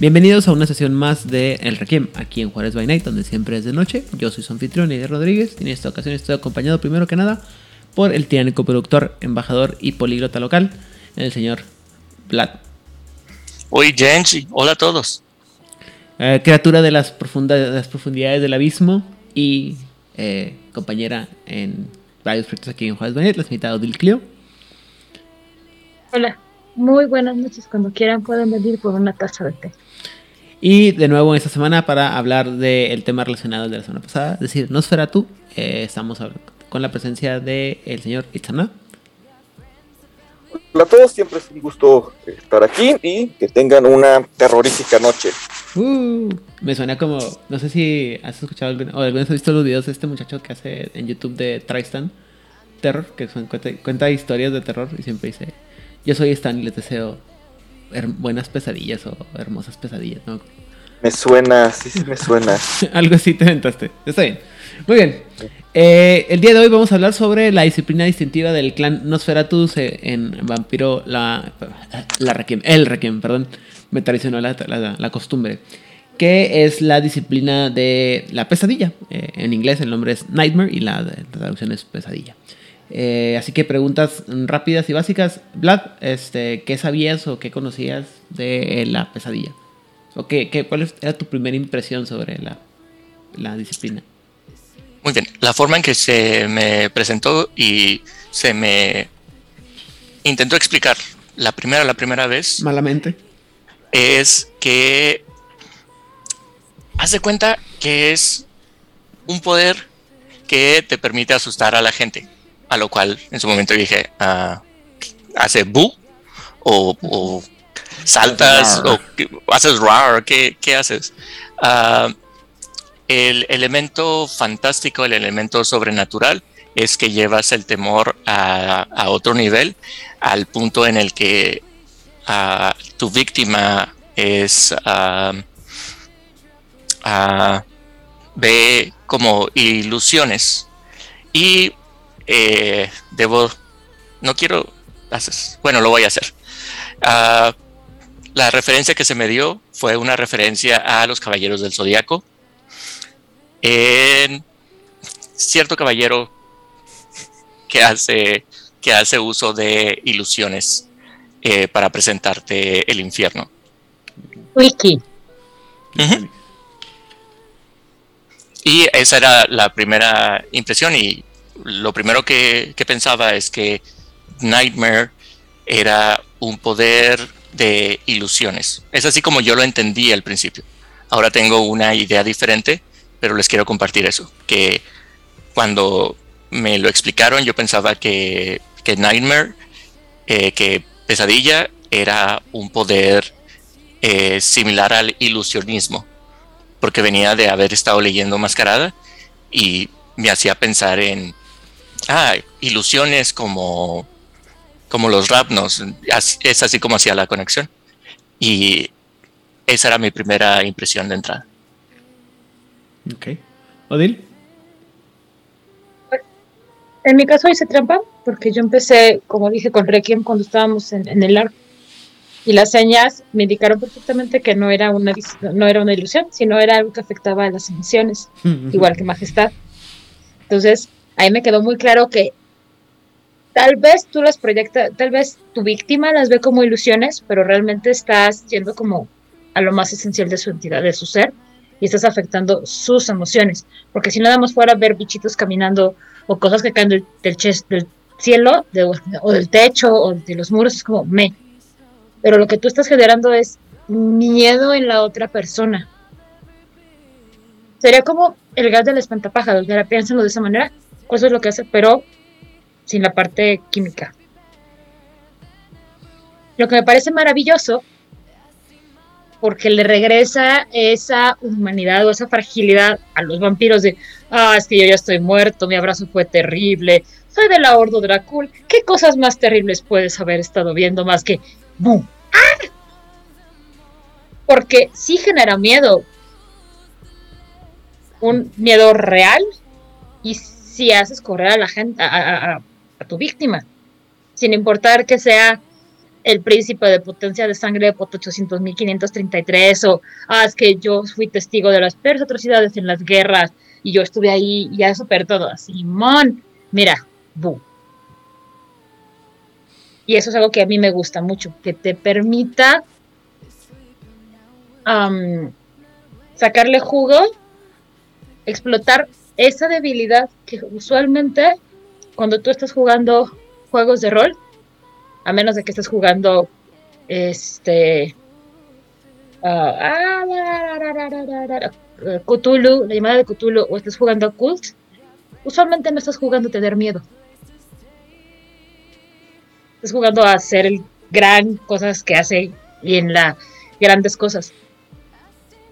Bienvenidos a una sesión más de El Requiem, aquí en Juárez by Night, donde siempre es de noche. Yo soy su anfitrión, Rodríguez, y en esta ocasión estoy acompañado primero que nada por el tiránico productor, embajador y políglota local, el señor Vlad. Hoy Genji, hola a todos. Eh, criatura de las, de las, profundidades del abismo y eh, compañera en varios proyectos aquí en Juárez by Night, la señorita Odil Clio. Hola, muy buenas noches. Cuando quieran pueden venir por una taza de té. Y de nuevo esta semana para hablar del tema relacionado de la semana pasada, es decir, Nosferatu, eh, estamos con la presencia del el señor Itzana. Hola a todos, siempre es un gusto estar aquí y que tengan una terrorífica noche. Uh, me suena como, no sé si has escuchado o alguna vez has visto los videos de este muchacho que hace en YouTube de Tristan Terror, que cuenta, cuenta historias de terror y siempre dice, yo soy Stan y les deseo buenas pesadillas o hermosas pesadillas, ¿no? Me suena, sí, sí, me suena. Algo así te inventaste. Está bien. Muy bien. Eh, el día de hoy vamos a hablar sobre la disciplina distintiva del clan Nosferatus eh, en Vampiro, la, la Requiem, el Requiem, perdón, me traicionó la, la, costumbre, que es la disciplina de la pesadilla. Eh, en inglés el nombre es Nightmare y la, traducción es pesadilla. Eh, así que preguntas rápidas y básicas. Vlad, este, ¿qué sabías o qué conocías de la pesadilla? ¿O qué, qué, ¿Cuál era tu primera impresión sobre la, la disciplina? Muy bien, la forma en que se me presentó y se me intentó explicar la primera, la primera vez. Malamente. Es que haz de cuenta que es un poder que te permite asustar a la gente a lo cual en su momento dije, uh, hace bu o, saltas o haces rar, ¿qué, qué haces? Uh, el elemento fantástico, el elemento sobrenatural es que llevas el temor a, a otro nivel, al punto en el que uh, tu víctima es ve como ilusiones y eh, debo, no quiero, bueno, lo voy a hacer. Ah, la referencia que se me dio fue una referencia a los caballeros del zodiaco. En cierto caballero que hace, que hace uso de ilusiones eh, para presentarte el infierno. Wiki. Y esa era la primera impresión y lo primero que, pensaba es que Nightmare era un poder de ilusiones. Es así como yo lo entendí al principio. Ahora tengo una idea diferente, pero les quiero compartir eso. Que cuando me lo explicaron, yo pensaba que, que Nightmare, eh, que Pesadilla, era un poder eh, similar al ilusionismo, porque venía de haber estado leyendo Mascarada y me hacía pensar en ah, ilusiones como, como los rapnos. Es así como hacía la conexión. Y esa era mi primera impresión de entrada. Ok. Odil. En mi caso hice trampa porque yo empecé, como dije, con Requiem cuando estábamos en, el arco. Y las señas me indicaron perfectamente que no era una, no era una ilusión, sino era algo que afectaba a las emociones, igual que Majestad. Entonces, ahí me quedó muy claro que tal vez tú las proyectas, tal vez tu víctima las ve como ilusiones, pero realmente estás yendo como a lo más esencial de su entidad, de su ser, y estás afectando sus emociones. Porque si nada más fuera ver bichitos caminando o cosas que caen del, del, cielo o del techo o de los muros, es como me. Pero lo que tú estás generando es miedo en la otra persona. Sería como el gas del espantapájaros, piénsenlo de esa manera eso es lo que hace, pero sin la parte química. Lo que me parece maravilloso porque le regresa esa humanidad o esa fragilidad a los vampiros de, ah, es que yo ya estoy muerto, mi abrazo fue terrible, soy de la Ordo Dracul, ¿qué cosas más terribles puedes haber estado viendo más que, ¡bum! ¡Ah! Porque sí genera miedo, un miedo real y si haces correr a la gente, a, tu víctima, sin importar que sea el príncipe de potencia de sangre de Pot 800.533 o, ah, es que yo fui testigo de las peores atrocidades en las guerras y yo estuve ahí y ya super todo. Simón, mira, bu. Y eso es algo que a mí me gusta mucho, que te permita sacarle jugo, explotar esa debilidad que usualmente cuando tú estás jugando juegos de rol, a menos de que estés jugando este Cthulhu, la llamada de Cthulhu, o estés jugando Cult, usualmente no estás jugando a tener miedo. Estás jugando a hacer el gran cosas que hace y en la grandes cosas.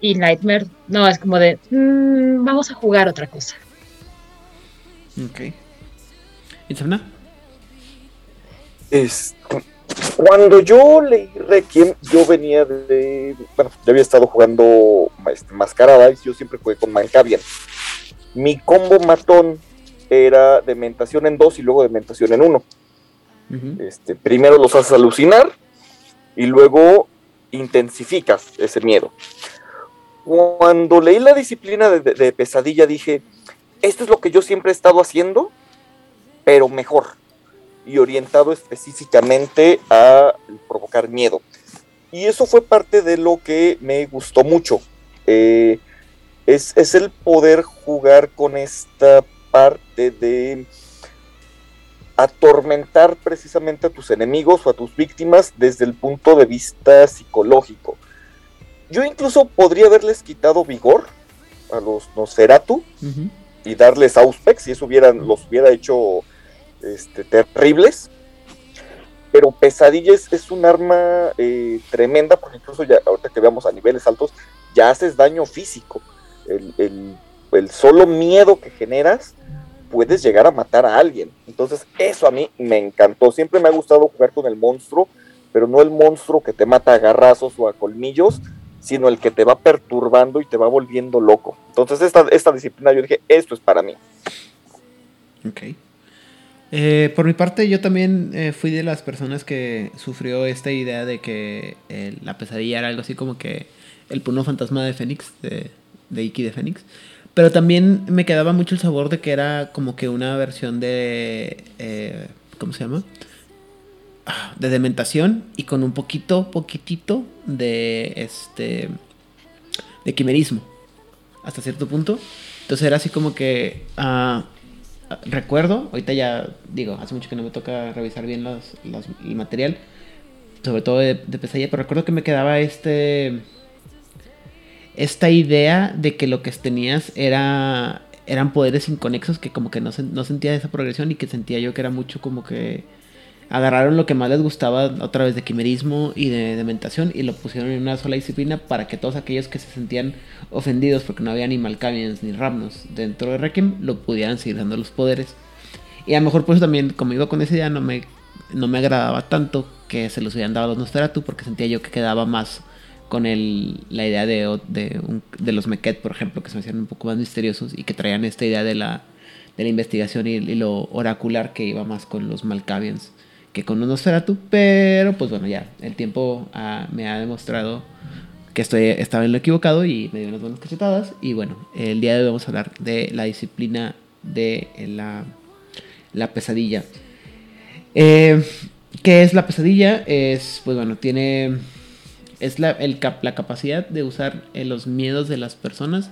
Y Nightmare no es como de vamos a jugar otra cosa. Ok. ¿Insomna? Es, cuando yo leí Requiem, yo venía de. Bueno, yo había estado jugando este, Mascarada y yo siempre jugué con Mancavian. Mi combo matón era de mentación en dos y luego de mentación en uno. este, primero los haces alucinar y luego intensificas ese miedo. Cuando leí la disciplina de pesadilla dije, esto es lo que yo siempre he estado haciendo, pero mejor y orientado específicamente a provocar miedo. Y eso fue parte de lo que me gustó mucho. Eh, es, es, el poder jugar con esta parte de atormentar precisamente a tus enemigos o a tus víctimas desde el punto de vista psicológico. Yo incluso podría haberles quitado vigor a los Nosferatu y darles Auspex y eso hubieran, los hubiera hecho este, terribles. Pero pesadillas es un arma eh, tremenda, porque incluso ya ahorita que veamos a niveles altos, ya haces daño físico. El, solo miedo que generas puedes llegar a matar a alguien. Entonces, eso a mí me encantó. Siempre me ha gustado jugar con el monstruo, pero no el monstruo que te mata a garrazos o a colmillos, sino el que te va perturbando y te va volviendo loco. Entonces, esta, esta disciplina yo dije, esto es para mí. Ok. Eh, por mi parte, yo también eh, fui de las personas que sufrió esta idea de que eh, la pesadilla era algo así como que el puno fantasma de Fénix, de, de Iki de Fénix. Pero también me quedaba mucho el sabor de que era como que una versión de. ¿Cómo se llama? Ah, de dementación y con un poquito, poquitito de este. de quimerismo. Hasta cierto punto. Entonces era así como que. Uh, recuerdo, ahorita ya digo, hace mucho que no me toca revisar bien los, el material, sobre todo de, pesadilla, pero recuerdo que me quedaba este esta idea de que lo que tenías era eran poderes inconexos que como que no, no sentía esa progresión y que sentía yo que era mucho como que agarraron lo que más les gustaba otra vez de quimerismo y de dementación y lo pusieron en una sola disciplina para que todos aquellos que se sentían ofendidos porque no había ni Malkavians ni Ramnos dentro de Requiem lo pudieran seguir dando los poderes. Y a lo mejor por también, como iba con esa idea, no me, no me agradaba tanto que se los hubieran dado a los Nosferatu porque sentía yo que quedaba más con el, la idea de, de, los Meket, por ejemplo, que se me hacían un poco más misteriosos y que traían esta idea de la, de la investigación y, y lo oracular que iba más con los Malkavians que con tú pero pues bueno, ya, el tiempo ah, me ha demostrado que estoy, estaba en lo equivocado y me dio unas buenas cachetadas. Y bueno, el día de hoy vamos a hablar de la disciplina de la, la pesadilla. Eh, ¿Qué es la pesadilla? Es, pues bueno, tiene. Es la, el, la capacidad de usar eh, los miedos de las personas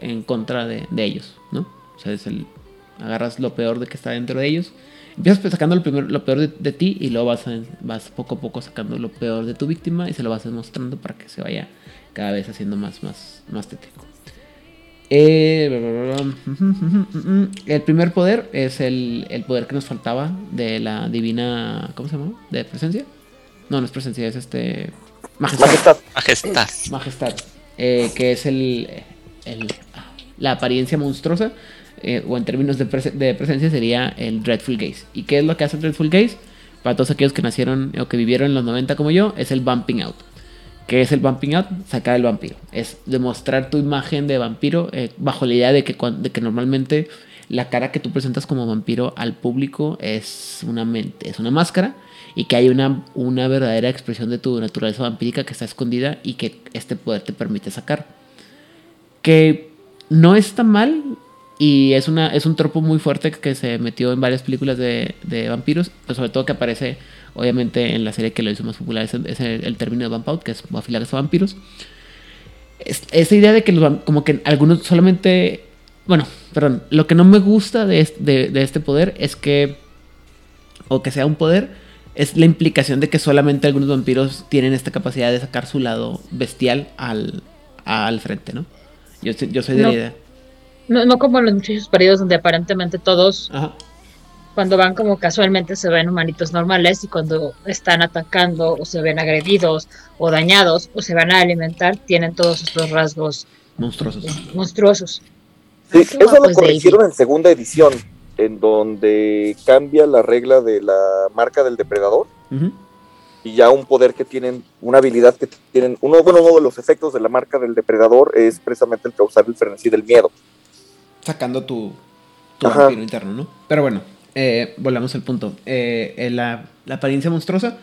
en contra de, de ellos, ¿no? O sea, es el. Agarras lo peor de que está dentro de ellos Empiezas sacando lo, primero, lo peor de, ti y luego vas, vas poco a poco sacando lo peor de tu víctima y se lo vas demostrando para que se vaya cada vez haciendo más, más, más tétrico. Eh, el primer poder es el, el, poder que nos faltaba de la divina. ¿Cómo se llama? ¿De presencia? No, no es presencia, es este. Majestad. Majestad. Majestad. Majestad, eh, que es el, el- la apariencia monstruosa, eh, o en términos de, prese- de presencia sería el Dreadful Gaze. ¿Y qué es lo que hace el Dreadful Gaze? Para todos aquellos que nacieron o que vivieron en los 90 como yo, es el Bumping Out. ¿Qué es el Bumping Out? Sacar el vampiro. Es demostrar tu imagen de vampiro eh, bajo la idea de que, de que normalmente la cara que tú presentas como vampiro al público es una mente, es una máscara y que hay una, una verdadera expresión de tu naturaleza vampírica que está escondida y que este poder te permite sacar. Que no está mal y es, una, es un tropo muy fuerte que se metió en varias películas de, de vampiros, pero sobre todo que aparece obviamente en la serie que lo hizo más popular, es, es el, el término de Vamp Out, que es Buffy de Vampiros. Es- esa idea de que los, como que algunos solamente, bueno, perdón, lo que no me gusta de, est- de, de este poder es que, o que sea un poder, es la implicación de que solamente algunos vampiros tienen esta capacidad de sacar su lado bestial al, al frente, ¿no? Yo, soy- yo soy de No. la idea. No, no como en los muchachos perdidos donde aparentemente todos Ajá. cuando van como casualmente se ven humanitos normales y cuando están atacando o se ven agredidos o dañados o se van a alimentar tienen todos estos rasgos Monstruosos. monstruosos. Sí, Qué eso lo es corrigieron en segunda edición, en donde cambia la regla de la marca del depredador y ya un poder que tienen, una habilidad que tienen, uno, bueno, uno de los efectos de la marca del depredador es precisamente el causar el frenesí del miedo. Sacando tu, vampiro interno, ¿no? Pero bueno, eh, volvamos al punto. Eh, eh, la, la apariencia monstruosa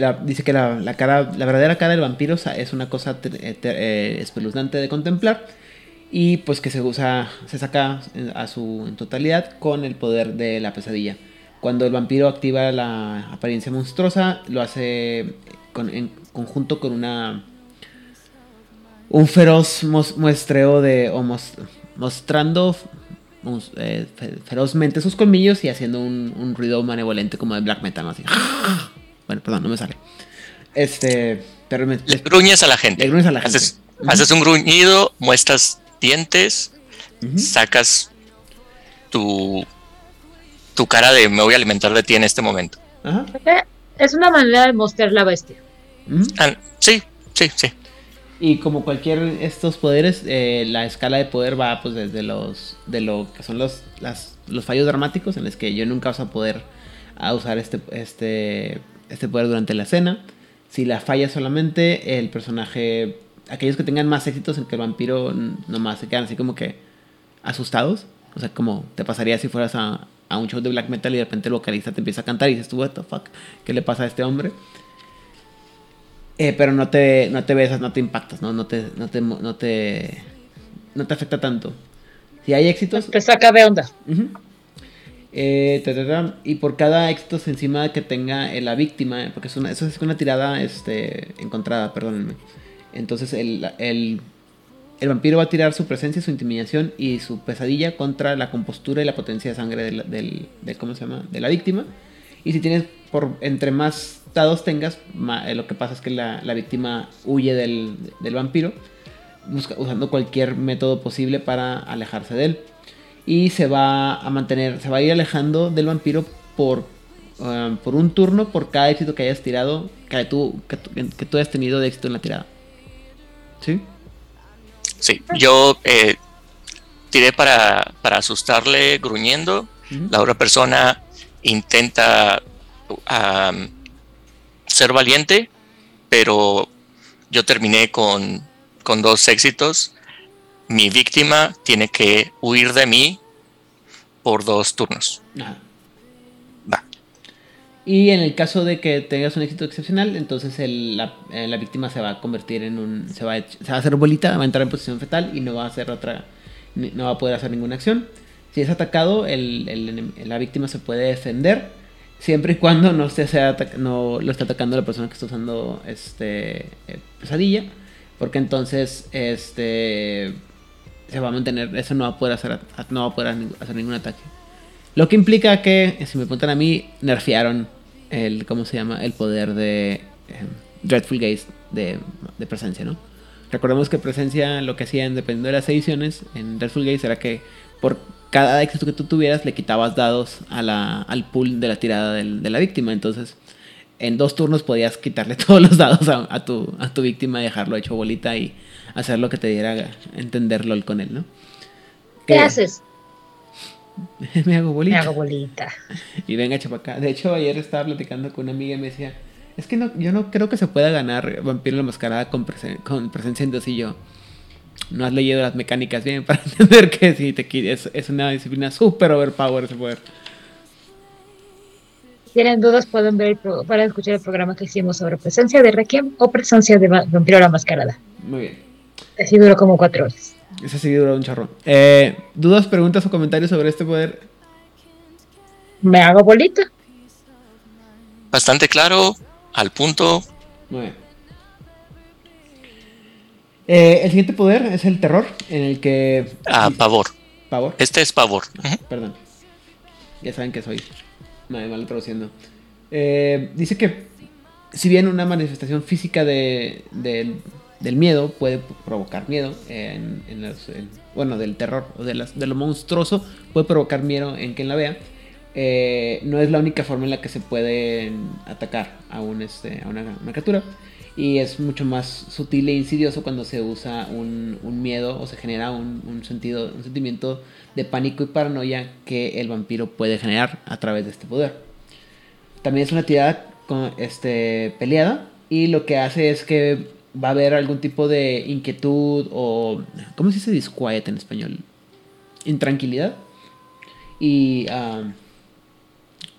la- dice que la, la cara, la verdadera cara del vampiro es una cosa te- te- espeluznante de contemplar y pues que se usa, se saca en- a su en totalidad con el poder de la pesadilla. Cuando el vampiro activa la apariencia monstruosa, lo hace con- en conjunto con una un feroz muestreo de o mos- mostrando mos- eh, fe- ferozmente sus colmillos y haciendo un, un ruido manevolente como de black metal, ¿no? así. Bueno, perdón, no me sale. Este, pero me, Le gruñes a la gente. le gruñes a la gente. Haces, un gruñido, muestras dientes, sacas tu, tu cara de me voy a alimentar de ti en este momento. Ajá. Eh, Es una manera de mostrar la bestia. Ah, sí, sí, sí. Y como cualquier estos poderes, eh, la escala de poder va pues desde los de lo que son los los fallos dramáticos en los que yo nunca vas a poder a usar este este este poder durante la escena. Si la falla solamente el personaje aquellos que tengan más éxitos en que el vampiro nomás se quedan así como que asustados, o sea, como te pasaría si fueras a, a un show de black metal y de repente el vocalista te empieza a cantar y dices tú, what the fuck, ¿qué le pasa a este hombre? Eh, pero no te, no te besas, no te impactas, ¿no? No te, no te, no te, no te afecta tanto. Si hay éxitos, Te saca de onda. Eh, ta, ta, ta, y por cada éxito encima que tenga eh, la víctima, porque es una, eso es una tirada este, encontrada, perdónenme. Entonces el, el, el vampiro va a tirar su presencia, su intimidación y su pesadilla contra la compostura y la potencia de sangre del, del, del- ¿cómo se llama? de la víctima. Y si tienes, por entre más dados tengas, eh, lo que pasa es que la, la víctima huye del, del vampiro, busca- usando cualquier método posible para alejarse de él y se va a mantener, se va a ir alejando del vampiro por, um, por un turno por cada éxito que hayas tirado, que tú, que, tú- que tú hayas tenido de éxito en la tirada. ¿Sí? Sí, yo eh, tiré para, para asustarle gruñendo. La otra persona intenta am, ser valiente, pero yo terminé con, con dos éxitos. Mi víctima tiene que huir de mí por dos turnos. Ajá. Va. Y en el caso de que tengas un éxito excepcional, entonces el- la, eh, la víctima se va a convertir en un. Se va, a, ech- se va a hacer bolita, va a entrar en posición fetal y no va a hacer otra. No va a poder hacer ninguna acción. Si es atacado, el- la víctima se puede defender. Siempre y cuando no, se sea no lo esté atacando la persona que está usando este eh, pesadilla. Porque entonces este se va a mantener. Eso no va a poder hacer, no va a poder hacer ningún ataque. Lo que implica que, si me preguntan a mí, nerfearon el, ¿cómo se llama? El poder de eh, Dreadful Gaze de, de presencia, ¿no? Recordemos que presencia lo que hacían, dependiendo de las ediciones, en Dreadful Gaze era que por cada éxito que tú tuvieras le quitabas dados a la, al pool de la tirada del- de la víctima. Entonces, en dos turnos podías quitarle todos los dados a, tu, a tu víctima, dejarlo hecho bolita y hacer lo que te diera entenderlo con él, ¿no? ¿Qué, haces? me hago bolita. Me hago bolita. Y venga, chapacá. De hecho, ayer estaba platicando con una amiga y me decía, es que no, yo no creo que se pueda ganar Vampiro la Mascarada con, con presencia en dos y yo. No has leído las mecánicas bien para entender que si te es, es una disciplina súper overpower ese poder tienen dudas, pueden ver para escuchar el programa que hicimos sobre presencia de Requiem o presencia de Vampiro la Mascarada. Muy bien. Así duró como cuatro horas. Ese sí duró un charro. Eh, ¿Dudas, preguntas o comentarios sobre este poder? Me hago bolita. Bastante claro, al punto. Muy bien. Eh, el siguiente poder es el terror, en el que... Ah, pavor. Pavor. Este es pavor. Perdón. Ya saben que soy mal traduciendo. Eh, dice que si bien una manifestación física de, del miedo puede provocar miedo, en, bueno, del terror o de, las, de, lo monstruoso, puede provocar miedo en quien la vea. Eh, no es la única forma en la que se puede atacar a, un, este, a una, criatura. Y es mucho más sutil e insidioso cuando se usa un, miedo o se genera un, un, sentido, un sentimiento de pánico y paranoia que el vampiro puede generar a través de este poder. También es una tirada con, este, peleada y lo que hace es que va a haber algún tipo de inquietud o... ¿Cómo se dice disquiet en español? Intranquilidad. Y... Um,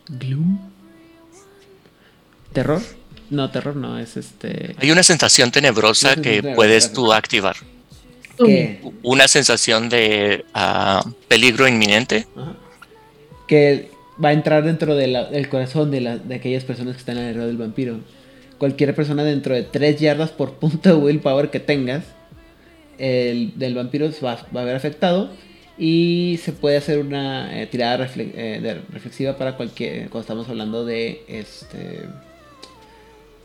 gloom. Terror. No, terror no, es este... Hay una sensación tenebrosa que puedes tú activar una sensación de ah, peligro inminente. Que va a entrar dentro del corazón de, de, aquellas personas que están alrededor del vampiro. Cualquier persona dentro de 3 yardas por punto de willpower que tengas, el del vampiro va, va a haber afectado. Y se puede hacer una eh, tirada eh, reflexiva para cualquier. Cuando estamos hablando de este.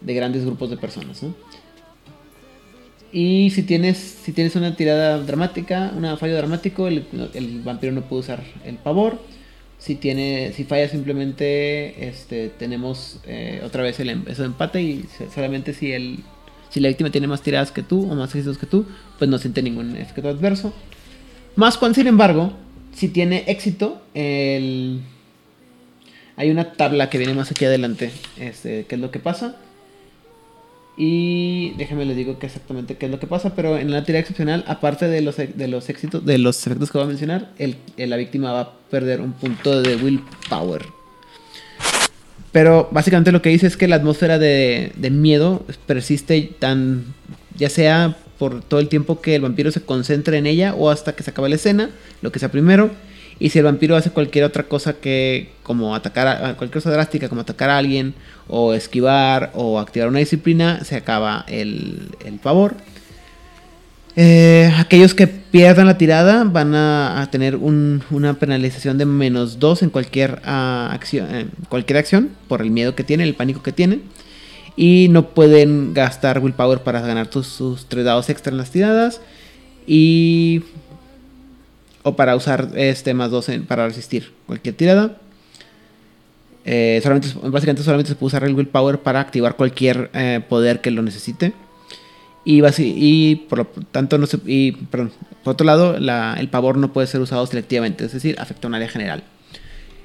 De grandes grupos de personas, ¿no? Y si tienes, si tienes una tirada dramática, una fallo dramático, el, vampiro no puede usar el pavor. Si tiene, si falla simplemente, este, tenemos eh, otra vez el em, eso de empate y solamente si el, si la víctima tiene más tiradas que tú o más éxitos que tú, pues no siente ningún efecto adverso. Más cuando, sin embargo, si tiene éxito, el, hay una tabla que viene más aquí adelante, este, qué es lo que pasa. Y déjenme les digo que exactamente qué es lo que pasa, pero en la tirada excepcional, aparte de los, de los éxitos, de los efectos que voy a mencionar, el, la víctima va a perder un punto de willpower. Pero básicamente lo que dice es que la atmósfera de, de miedo persiste tan, ya sea por todo el tiempo que el vampiro se concentre en ella o hasta que se acabe la escena, lo que sea primero. Y si el vampiro hace cualquier otra cosa que, como atacar a cualquier cosa drástica, como atacar a alguien, o esquivar, o activar una disciplina, se acaba el, favor. Eh, aquellos que pierdan la tirada van a, tener una penalización de menos 2 en cualquier, ah, acción, cualquier acción por el miedo que tienen, el pánico que tienen. Y no pueden gastar willpower para ganar sus 3 dados extra en las tiradas. Y o para usar este más 2 para resistir cualquier tirada. Eh, solamente, básicamente solamente se puede usar el willpower para activar cualquier eh, poder que lo necesite. Y, y por lo tanto, no se, y, por otro lado, el pavor no puede ser usado selectivamente, es decir, afecta a un área general.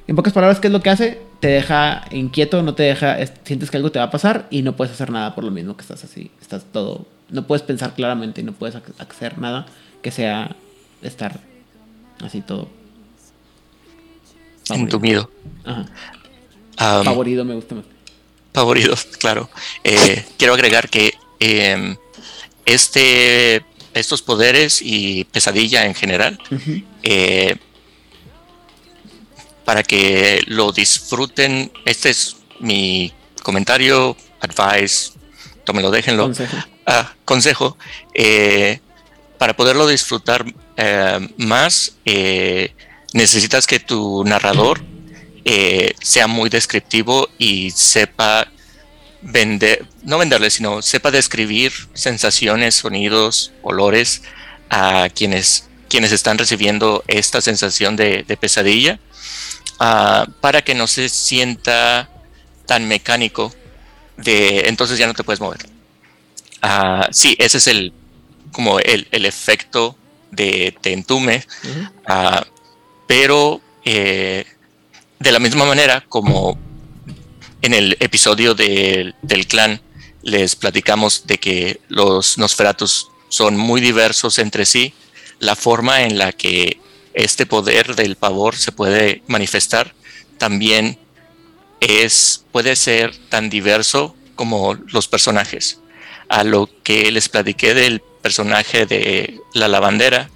En pocas palabras, ¿qué es lo que hace? Te deja inquieto, no te deja, sientes que algo te va a pasar y no puedes hacer nada por lo mismo que estás así, estás todo, no puedes pensar claramente y no puedes hacer nada que sea estar Así todo. Entumido. Ajá. Favorido me gusta más. Favorido, claro. Eh, quiero agregar que em, este, estos poderes y pesadilla en general, eh, para que lo disfruten, este es mi comentario, advice, tómelo, déjenlo. Consejo. Ah, consejo. Eh, para poderlo disfrutar eh, más, eh, necesitas que tu narrador eh, sea muy descriptivo y sepa vender, no venderle, sino sepa describir sensaciones, sonidos, olores a quienes, quienes están recibiendo esta sensación de, pesadilla, ah, para que no se sienta tan mecánico de entonces ya no te puedes mover. Ah, sí, ese es el como el, efecto de entume, ah, pero eh, de la misma manera como en el episodio del clan les platicamos de que los Nosferatus son muy diversos entre sí, la forma en la que este poder del pavor se puede manifestar también es puede ser tan diverso como los personajes. A lo que les platiqué del personaje de la lavandera,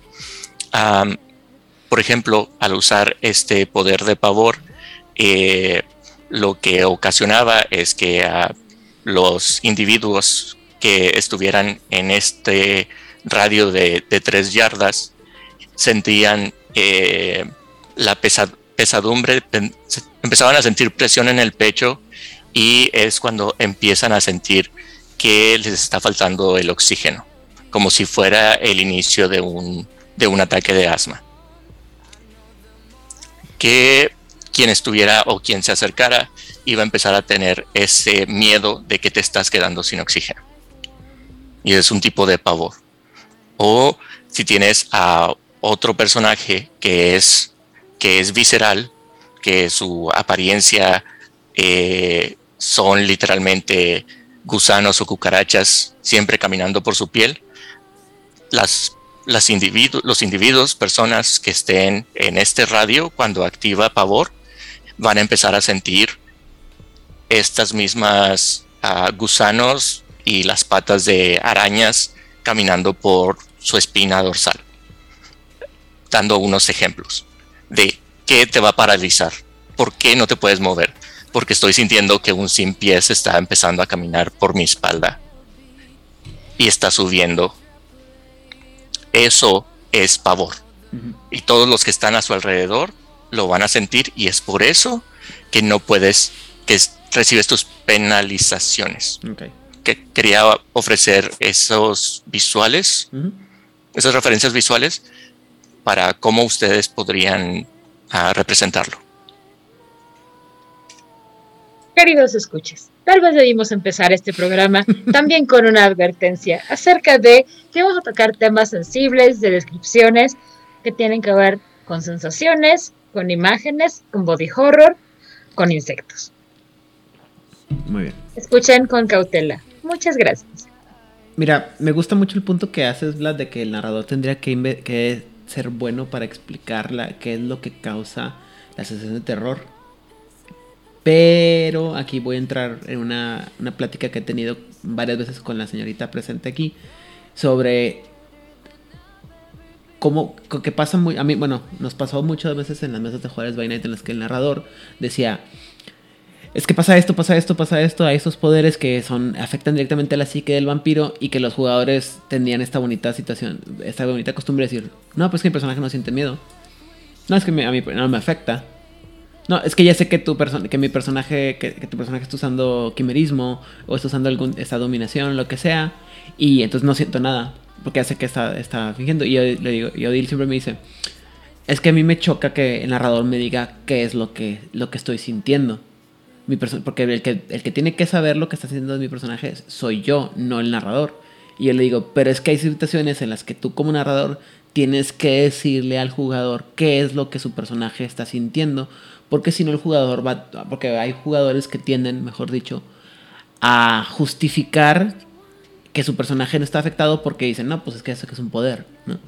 por ejemplo, al usar este poder de pavor, eh, lo que ocasionaba es que los individuos que estuvieran en este radio de, tres yardas sentían eh, la pesadumbre, empezaban a sentir presión en el pecho y es cuando empiezan a sentir que les está faltando el oxígeno, como si fuera el inicio de un, de un ataque de asma. Que quien estuviera o quien se acercara iba a empezar a tener ese miedo de que te estás quedando sin oxígeno. Y es un tipo de pavor. O si tienes a otro personaje que es, que es visceral, que su apariencia eh, son literalmente gusanos o cucarachas siempre caminando por su piel, las, las los individuos, personas que estén en este radio cuando activa pavor, van a empezar a sentir estas mismas ah, gusanos y las patas de arañas caminando por su espina dorsal. Dando unos ejemplos de qué te va a paralizar, por qué no te puedes mover, porque estoy sintiendo que un sin pies está empezando a caminar por mi espalda y está subiendo. Eso es pavor. Y todos los que están a su alrededor lo van a sentir y es por eso que no puedes, que recibes tus penalizaciones. Que quería ofrecer esos visuales, esas referencias visuales para cómo ustedes podrían ah, representarlo. Queridos escuches, tal vez debimos empezar este programa también con una advertencia acerca de que vamos a tocar temas sensibles, de descripciones que tienen que ver con sensaciones, con imágenes, con body horror, con insectos. Muy bien. Escuchen con cautela. Muchas gracias. Mira, me gusta mucho el punto que haces, Vlad, de que el narrador tendría que, que ser bueno para explicar qué es lo que causa la sensación de terror pero aquí voy a entrar en una, plática que he tenido varias veces con la señorita presente aquí sobre cómo que pasa muy a mí bueno nos pasó muchas veces en las mesas de jugadores by Night en las que el narrador decía es que pasa esto pasa esto pasa esto hay estos poderes que son afectan directamente a la psique del vampiro y que los jugadores tenían esta bonita situación esta bonita costumbre de decir no pues que mi personaje no siente miedo. No es que a mí no me afecta no, es que ya sé que tu que mi personaje, que, tu personaje está usando quimerismo o está usando algún, esta dominación, lo que sea, y entonces no siento nada, porque hace que está, está fingiendo. Y yo le digo, y Odil siempre me dice, es que a mí me choca que el narrador me diga qué es lo que, lo que estoy sintiendo. Mi porque el que, el que tiene que saber lo que está sintiendo mi personaje soy yo, no el narrador. Y yo le digo, pero es que hay situaciones en las que tú como narrador tienes que decirle al jugador qué es lo que su personaje está sintiendo porque si no el jugador va, porque hay jugadores que tienden, mejor dicho, a justificar que su personaje no está afectado porque dicen, no, pues es que eso que es un poder, ¿no?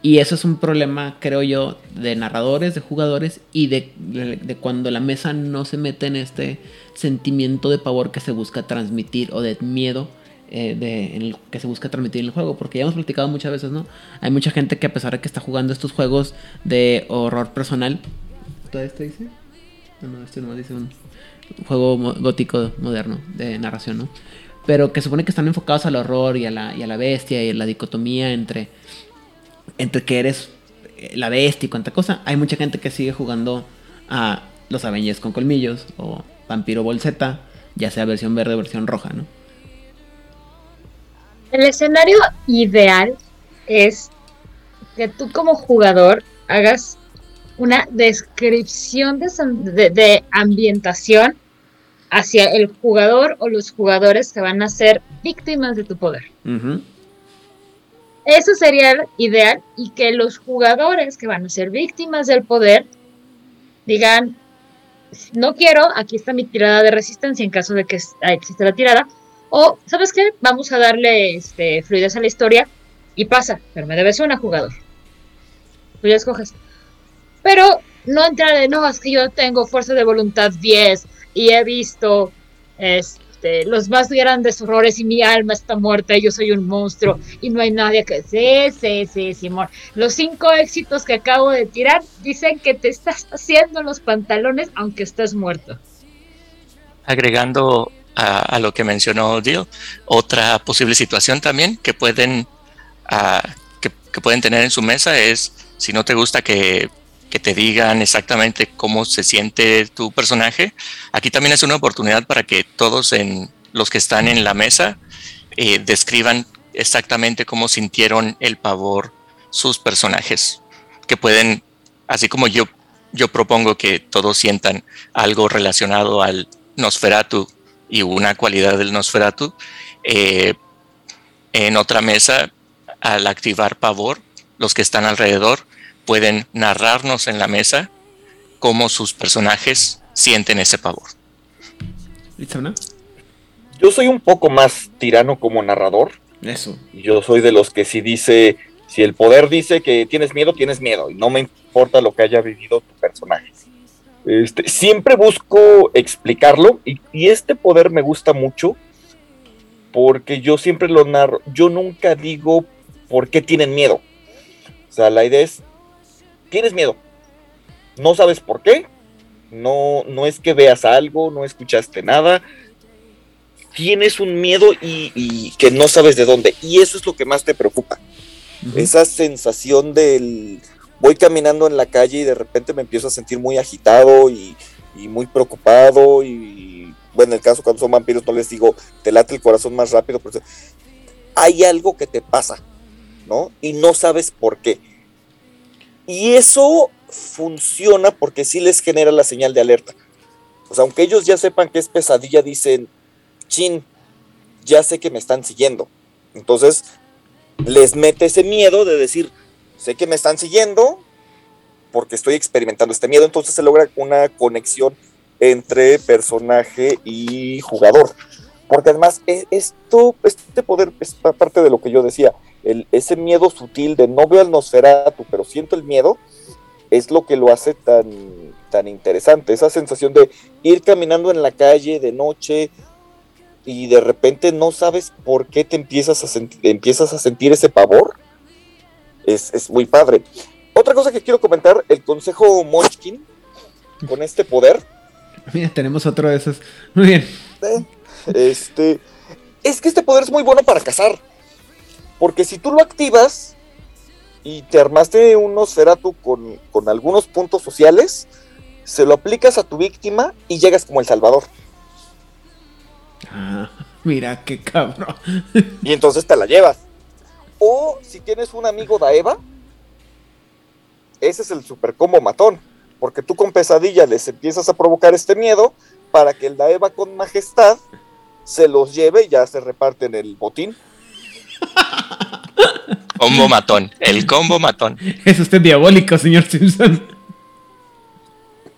Y eso es un problema, creo yo, de narradores, de jugadores y de, de, cuando la mesa no se mete en este sentimiento de pavor que se busca transmitir o de miedo eh, de, que se busca transmitir en el juego. Porque ya hemos platicado muchas veces, ¿no? Hay mucha gente que a pesar de que está jugando estos juegos de horror personal, ¿todo esto dice? No, este no dice un juego gótico moderno de narración, ¿no? Pero que supone que están enfocados al horror y a la, y a la bestia y a la dicotomía entre, entre que eres eh, la bestia y cuánta cosa. Hay mucha gente que sigue jugando a los Avengers con colmillos o Vampiro Bolseta, ya sea versión verde o versión roja, ¿no? El escenario ideal es que tú como jugador hagas una descripción de, ambientación hacia el jugador o los jugadores que van a ser víctimas de tu poder. Eso sería ideal y que los jugadores que van a ser víctimas del poder digan, no quiero, aquí está mi tirada de resistencia en caso de que exista la tirada, o, ¿sabes qué? Vamos a darle este, fluidez a la historia y pasa, pero me debes una jugador. Tú ya escoges. Pero no entrar de, no, es que yo tengo fuerza de voluntad 10 y he visto este, los más grandes horrores y mi alma está muerta y yo soy un monstruo y no hay nadie que... Sí, sí, sí, Simón. Los cinco éxitos que acabo de tirar dicen que te estás haciendo los pantalones aunque estés muerto. Agregando a, lo que mencionó Dio, otra posible situación también que pueden, ah, que pueden tener en su mesa es si no te gusta que que te digan exactamente cómo se siente tu personaje. Aquí también es una oportunidad para que todos en, los que están en la mesa eh, describan exactamente cómo sintieron el pavor sus personajes, que pueden, así como yo, yo propongo que todos sientan algo relacionado al Nosferatu y una cualidad del Nosferatu, eh, en otra mesa, al activar pavor, los que están alrededor pueden narrarnos en la mesa cómo sus personajes sienten ese pavor. Yo soy un poco más tirano como narrador. Eso. Yo soy de los que si dice, si el poder dice que tienes miedo, tienes miedo. Y no me importa lo que haya vivido tu personaje. Este, siempre busco explicarlo y, y este poder me gusta mucho porque yo siempre lo narro. Yo nunca digo por qué tienen miedo. O sea, la idea es tienes miedo. No sabes por qué. No, no es que veas algo, no escuchaste nada. Tienes un miedo y, que no sabes de dónde. Y eso es lo que más te preocupa. Esa sensación del voy caminando en la calle y de repente me empiezo a sentir muy agitado y, muy preocupado. Y bueno, en el caso cuando son vampiros no les digo, te late el corazón más rápido. Pero hay algo que te pasa, ¿no? Y no sabes por qué y eso funciona porque sí les genera la señal de alerta. Sea, aunque ellos ya sepan que es pesadilla, dicen, chin, ya sé que me están siguiendo. Entonces, les mete ese miedo de decir, sé que me están siguiendo porque estoy experimentando este miedo. Entonces se logra una conexión entre personaje y jugador. Porque además, e, esto, este poder es parte de lo que yo decía ese miedo sutil de no veo al Nosferatu, pero siento el miedo, es lo que lo hace tan, tan interesante. Esa sensación de ir caminando en la calle de noche y de repente no sabes por qué te empiezas a, empiezas a sentir ese pavor. Es, muy padre. Otra cosa que quiero comentar, el consejo Munchkin, con este poder. Mira, tenemos otro de esos. Muy bien. Eh, este, es que este poder es muy bueno para cazar. Porque si tú lo activas y te armaste un Nosferatu con, con algunos puntos sociales, se lo aplicas a tu víctima y llegas como el Salvador. Ah, mira qué cabrón. Y entonces te la llevas. O si tienes un amigo Daeva, ese es el super combo matón. Porque tú con pesadilla les empiezas a provocar este miedo para que el Daeva con majestad se los lleve y ya se reparten el botín. Combo matón, el combo matón. Es usted diabólico, señor Simpson.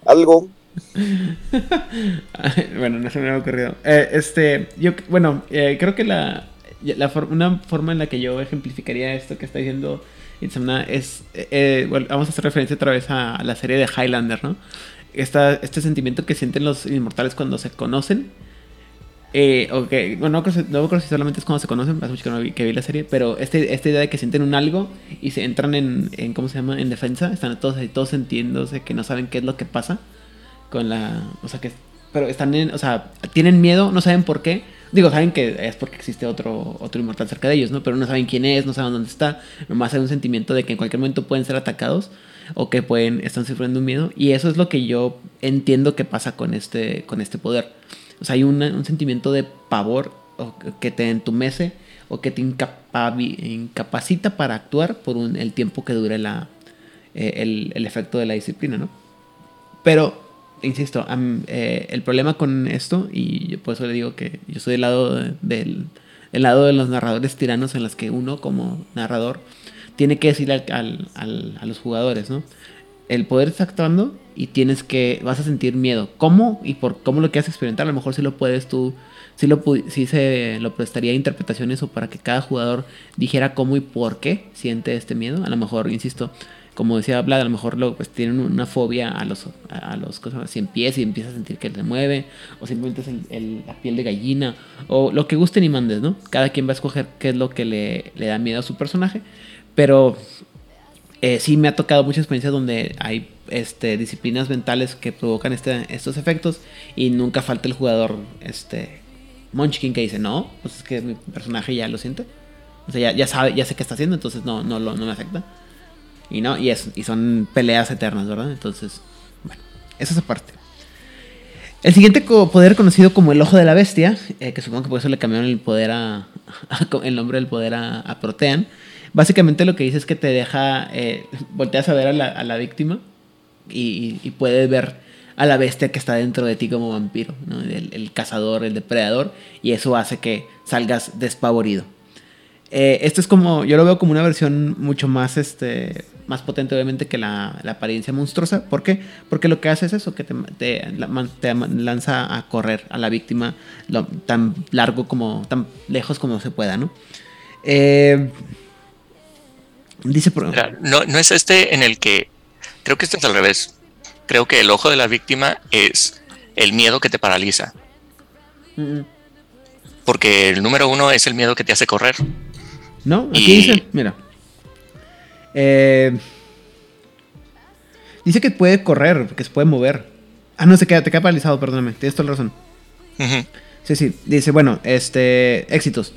Algo. bueno, no se me ha ocurrido. Eh, este, yo, bueno, eh, creo que la, una forma en la que yo ejemplificaría esto que está diciendo Insomna es, eh, bueno, vamos a hacer referencia otra vez a, la serie de Highlander, ¿no? este sentimiento que sienten los inmortales cuando se conocen eh, okay. bueno, no creo, si solamente es cuando se conocen, hace mucho que, no vi, que vi la serie, pero este, esta idea de que sienten un algo y se entran en, en, ¿cómo se llama? En defensa, están todos ahí, todos sintiéndose que no saben qué es lo que pasa con la, o sea, que, pero están en, o sea, tienen miedo, no saben por qué, digo, saben que es porque existe otro, otro inmortal cerca de ellos, ¿no? Pero no saben quién es, no saben dónde está, nomás hay un sentimiento de que en cualquier momento pueden ser atacados o que pueden, están sufriendo un miedo, y eso es lo que yo entiendo que pasa con este, con este poder o sea, hay un sentimiento de pavor que te entumece o que te incapacita para actuar por el tiempo que dure eh, el, efecto de la disciplina, ¿no? Pero insisto, eh, el problema con esto, y por eso le digo que yo soy del lado del, lado de los narradores tiranos en las que uno como narrador tiene que decirle al, a los jugadores, ¿no? El poder está actuando y tienes que, vas a sentir miedo. ¿Cómo? Y por cómo lo quieras experimentar, a lo mejor si lo puedes tú, si lo, se lo prestaría a interpretaciones o para que cada jugador dijera cómo y por qué siente este miedo. A lo mejor, insisto, como decía Vlad, a lo mejor lo, pues, tienen una fobia a los, a los cosas, si empieza y empieza a sentir que se mueve, o simplemente es la piel de gallina, o lo que gusten y mandes, ¿no? Cada quien va a escoger qué es lo que le, le da miedo a su personaje, pero eh, sí me ha tocado muchas experiencias donde hay este, disciplinas mentales que provocan este, estos efectos y nunca falta el jugador este, Munchkin que dice, no, pues es que mi personaje ya lo siente. O sea, ya, sabe, ya sé qué está haciendo, entonces no, no, no me afecta. Y no, y, es, y son peleas eternas, ¿verdad? Entonces, bueno, esa es aparte. El siguiente poder conocido como el ojo de la bestia, eh, que supongo que por eso le cambiaron el poder a, el nombre del poder a, Protean. Básicamente lo que dice es que te deja, eh, volteas a ver a la, a la víctima y, y, puedes ver a la bestia que está dentro de ti como vampiro, ¿no? el, cazador, el depredador, y eso hace que salgas despavorido. Eh, esto es como, yo lo veo como una versión mucho más, este, más potente obviamente que la, la apariencia monstruosa. ¿Por qué? Porque lo que hace es eso, que te, te, te lanza a correr a la víctima tan largo como, tan lejos como se pueda, ¿no? Eh, dice por... no, no es este en el que, creo que este es al revés. Creo que el ojo de la víctima es el miedo que te paraliza. Porque el número uno es el miedo que te hace correr. ¿No? Aquí dice, mira. Eh, dice que puede correr, que se puede mover. Ah, no, se queda, te queda paralizado, perdóname. Tienes toda la razón. Sí, sí. Dice, bueno, este. Éxitos.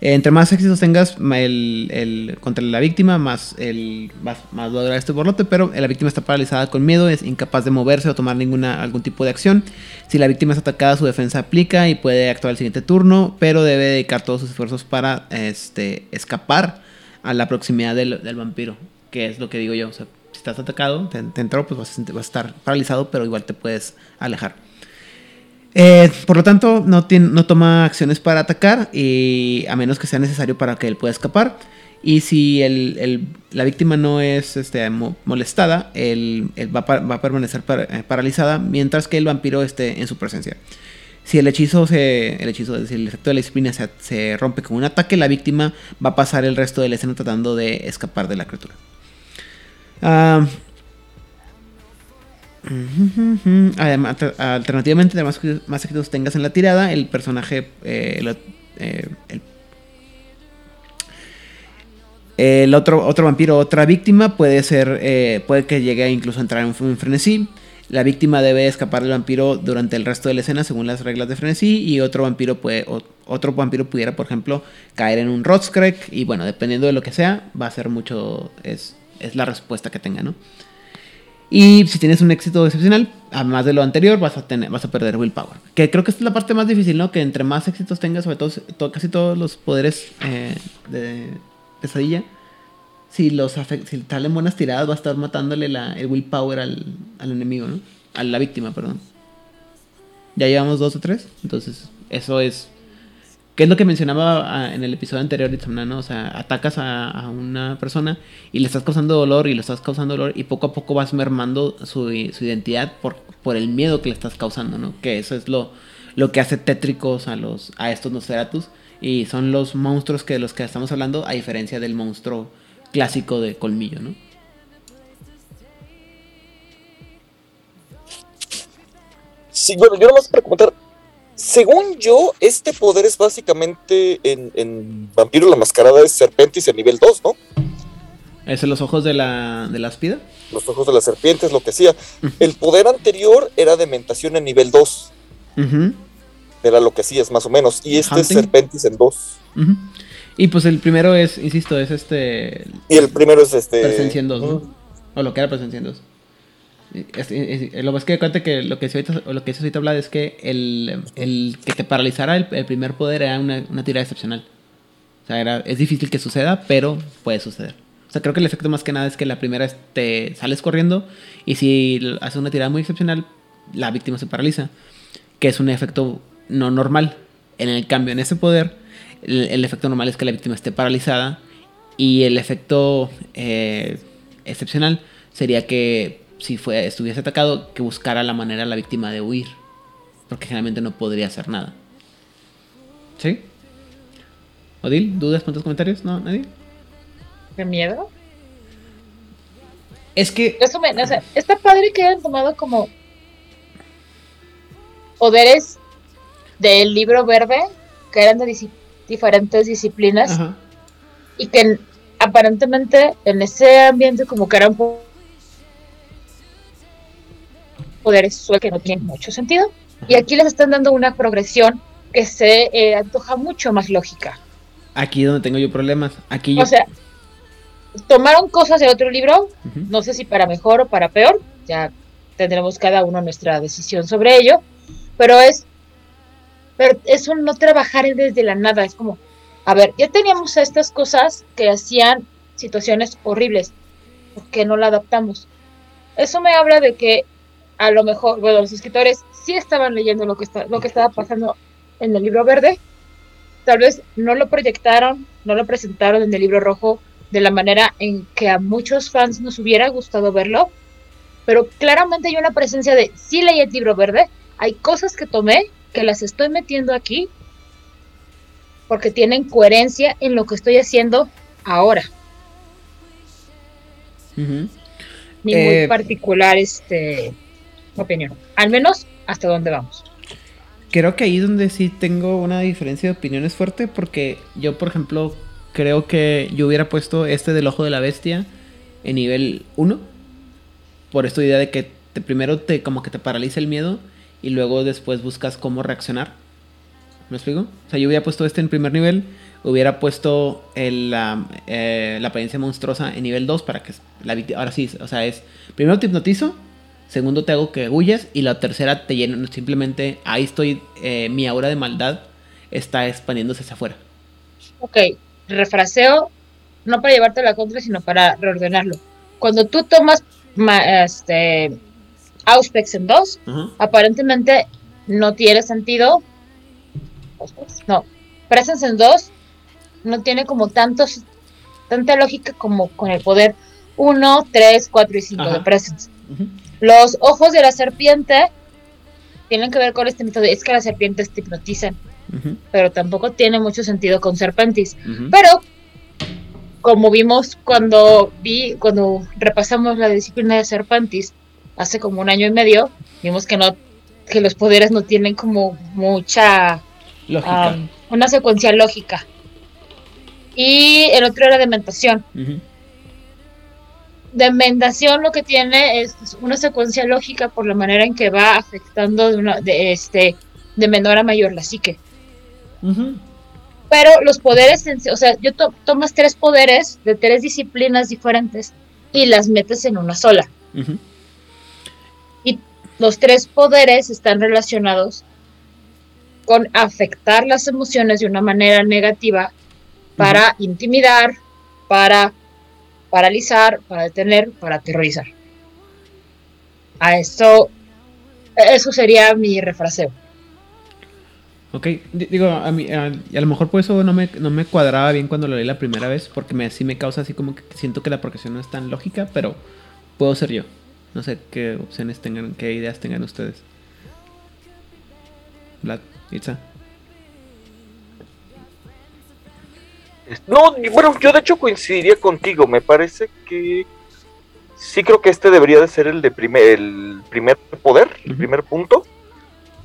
Entre más éxitos tengas el, contra la víctima, más, el, más, más va a durar este borlote, pero la víctima está paralizada con miedo, es incapaz de moverse o tomar ninguna, algún tipo de acción. Si la víctima es atacada, su defensa aplica y puede actuar el siguiente turno, pero debe dedicar todos sus esfuerzos para este, escapar a la proximidad del, vampiro, que es lo que digo yo. O sea, si estás atacado, te, entró, pues vas a estar paralizado, pero igual te puedes alejar. Eh, por lo tanto, no, no toma acciones para atacar y a menos que sea necesario para que él pueda escapar. Y si el, la víctima no es este, molestada, él, va, va, a permanecer eh, paralizada mientras que el vampiro esté en su presencia. Si el hechizo, se, el hechizo, decir, el efecto de la disciplina se, rompe con un ataque, la víctima va a pasar el resto de la escena tratando de escapar de la criatura. Ah, Además, alternativamente, además más éxitos tengas en la tirada, el personaje, eh, eh, el, otro, otro vampiro, otra víctima, puede ser, eh, puede que llegue a incluso entrar en un frenesí. La víctima debe escapar del vampiro durante el resto de la escena según las reglas de frenesí y otro vampiro puede, otro vampiro pudiera, por ejemplo, caer en un Rotskrek y bueno, dependiendo de lo que sea, va a ser mucho, es, es la respuesta que tenga, ¿no? Y si tienes un éxito excepcional, además de lo anterior, vas a, tener, vas a perder willpower. Que creo que esta es la parte más difícil, ¿no? Que entre más éxitos tengas, sobre todo, casi todos los poderes eh, de pesadilla, si los si salen buenas tiradas, va a estar matándole la, el willpower al, al enemigo, ¿no? A la víctima, perdón. Ya llevamos dos o tres, entonces eso es ¿Qué es lo que mencionaba ah, en el episodio anterior de ¿no? O sea, atacas a, una persona y le estás causando dolor y le estás causando dolor y poco a poco vas mermando su, identidad por, por el miedo que le estás causando, ¿no? Que eso es lo, lo que hace tétricos a, los, a estos Nosferatus y son los monstruos que de los que estamos hablando a diferencia del monstruo clásico de colmillo, ¿no? Sí, bueno, yo nomás para comentar, según yo, este poder es básicamente en, Vampiro la Mascarada es Serpentis en nivel 2, ¿no? ¿Es en los ojos de la, de la espida? Los ojos de la serpiente es lo que hacía. El poder anterior era de mentación en nivel 2. Era lo que hacías más o menos. Y este es Serpentis en 2. Y pues el primero es, insisto, es este. Y el primero es este. Presencia en 2, ¿no? O lo que era presencia en 2. Lo más que cuenta que lo que se ahorita, lo que ahorita habla es que el, el que te paralizara el, primer poder era una, una tirada excepcional. O sea, era, es difícil que suceda, pero puede suceder. O sea, creo que el efecto más que nada es que la primera te sales corriendo y si haces una tirada muy excepcional, la víctima se paraliza, que es un efecto no normal. En el cambio, en ese poder, el, efecto normal es que la víctima esté paralizada y el efecto eh, excepcional sería que si fue, estuviese atacado, que buscara la manera la víctima de huir, porque generalmente no podría hacer nada. ¿Sí? Odil, ¿dudas, puntos, comentarios? ¿No? ¿Nadie? ¿Qué miedo? Es que. Eso me, o sea, está padre que hayan tomado como poderes del libro verde, que eran de diferentes disciplinas, y que aparentemente en ese ambiente como que eran poderes que no tienen mucho sentido. Y aquí les están dando una progresión que se eh, antoja mucho más lógica. Aquí donde tengo yo problemas. Aquí yo... O sea, tomaron cosas de otro libro, no sé si para mejor o para peor, ya tendremos cada uno nuestra decisión sobre ello, pero es, pero es un no trabajar desde la nada, es como, a ver, ya teníamos estas cosas que hacían situaciones horribles, ¿por qué no la adaptamos? Eso me habla de que a lo mejor, bueno, los escritores sí estaban leyendo lo que, está, lo que estaba pasando en el libro verde, tal vez no lo proyectaron, no lo presentaron en el libro rojo de la manera en que a muchos fans nos hubiera gustado verlo, pero claramente hay una presencia de, sí leí el libro verde, hay cosas que tomé que las estoy metiendo aquí porque tienen coherencia en lo que estoy haciendo ahora. Mi muy eh, particular este, opinión, al menos hasta dónde vamos. Creo que ahí es donde sí tengo una diferencia de opiniones fuerte porque yo, por ejemplo, creo que yo hubiera puesto este del ojo de la bestia en nivel 1. Por esta idea de que primero te como que te paraliza el miedo y luego después buscas cómo reaccionar. ¿Me explico? O sea, yo hubiera puesto este en primer nivel, hubiera puesto eh, la apariencia monstruosa en nivel 2 para que la ahora sí, o sea, es primero te hipnotizo, segundo te hago que huyas y la tercera te lleno simplemente ahí estoy eh, mi aura de maldad está expandiéndose hacia afuera. Ok, refraseo, no para llevarte a la contra, sino para reordenarlo. Cuando tú tomas este, Auspex en 2, aparentemente no tiene sentido. No, Presence en 2 no tiene como tantos, tanta lógica como con el poder 1, 3, 4 y 5 de Presence. Los ojos de la serpiente tienen que ver con este mito de es que las serpientes te hipnotizan pero tampoco tiene mucho sentido con Serpentis. Pero como vimos cuando vi, cuando repasamos la disciplina de Serpentis hace como un año y medio, vimos que no, que los poderes no tienen como mucha lógica. una secuencia lógica. Y el otro era dementación. Dementación lo que tiene es una secuencia lógica por la manera en que va afectando de, una, de este de menor a mayor la psique. Pero los poderes, o sea, yo tomas tres poderes de tres disciplinas diferentes y las metes en una sola. Y los tres poderes están relacionados con afectar las emociones de una manera negativa para intimidar, para paralizar, para detener, para aterrorizar. A esto, eso sería mi refraseo. Ok, digo, a, mí, a, lo mejor por eso no me, no me cuadraba bien cuando lo leí la primera vez, porque me, sí me causa así como que siento que la progresión no es tan lógica, pero puedo ser yo. No sé qué opciones tengan, qué ideas tengan ustedes. Vlad, Itza. No, bueno, yo de hecho coincidiría contigo. Me parece que sí creo que este debería de ser el de primer, el primer poder, el primer punto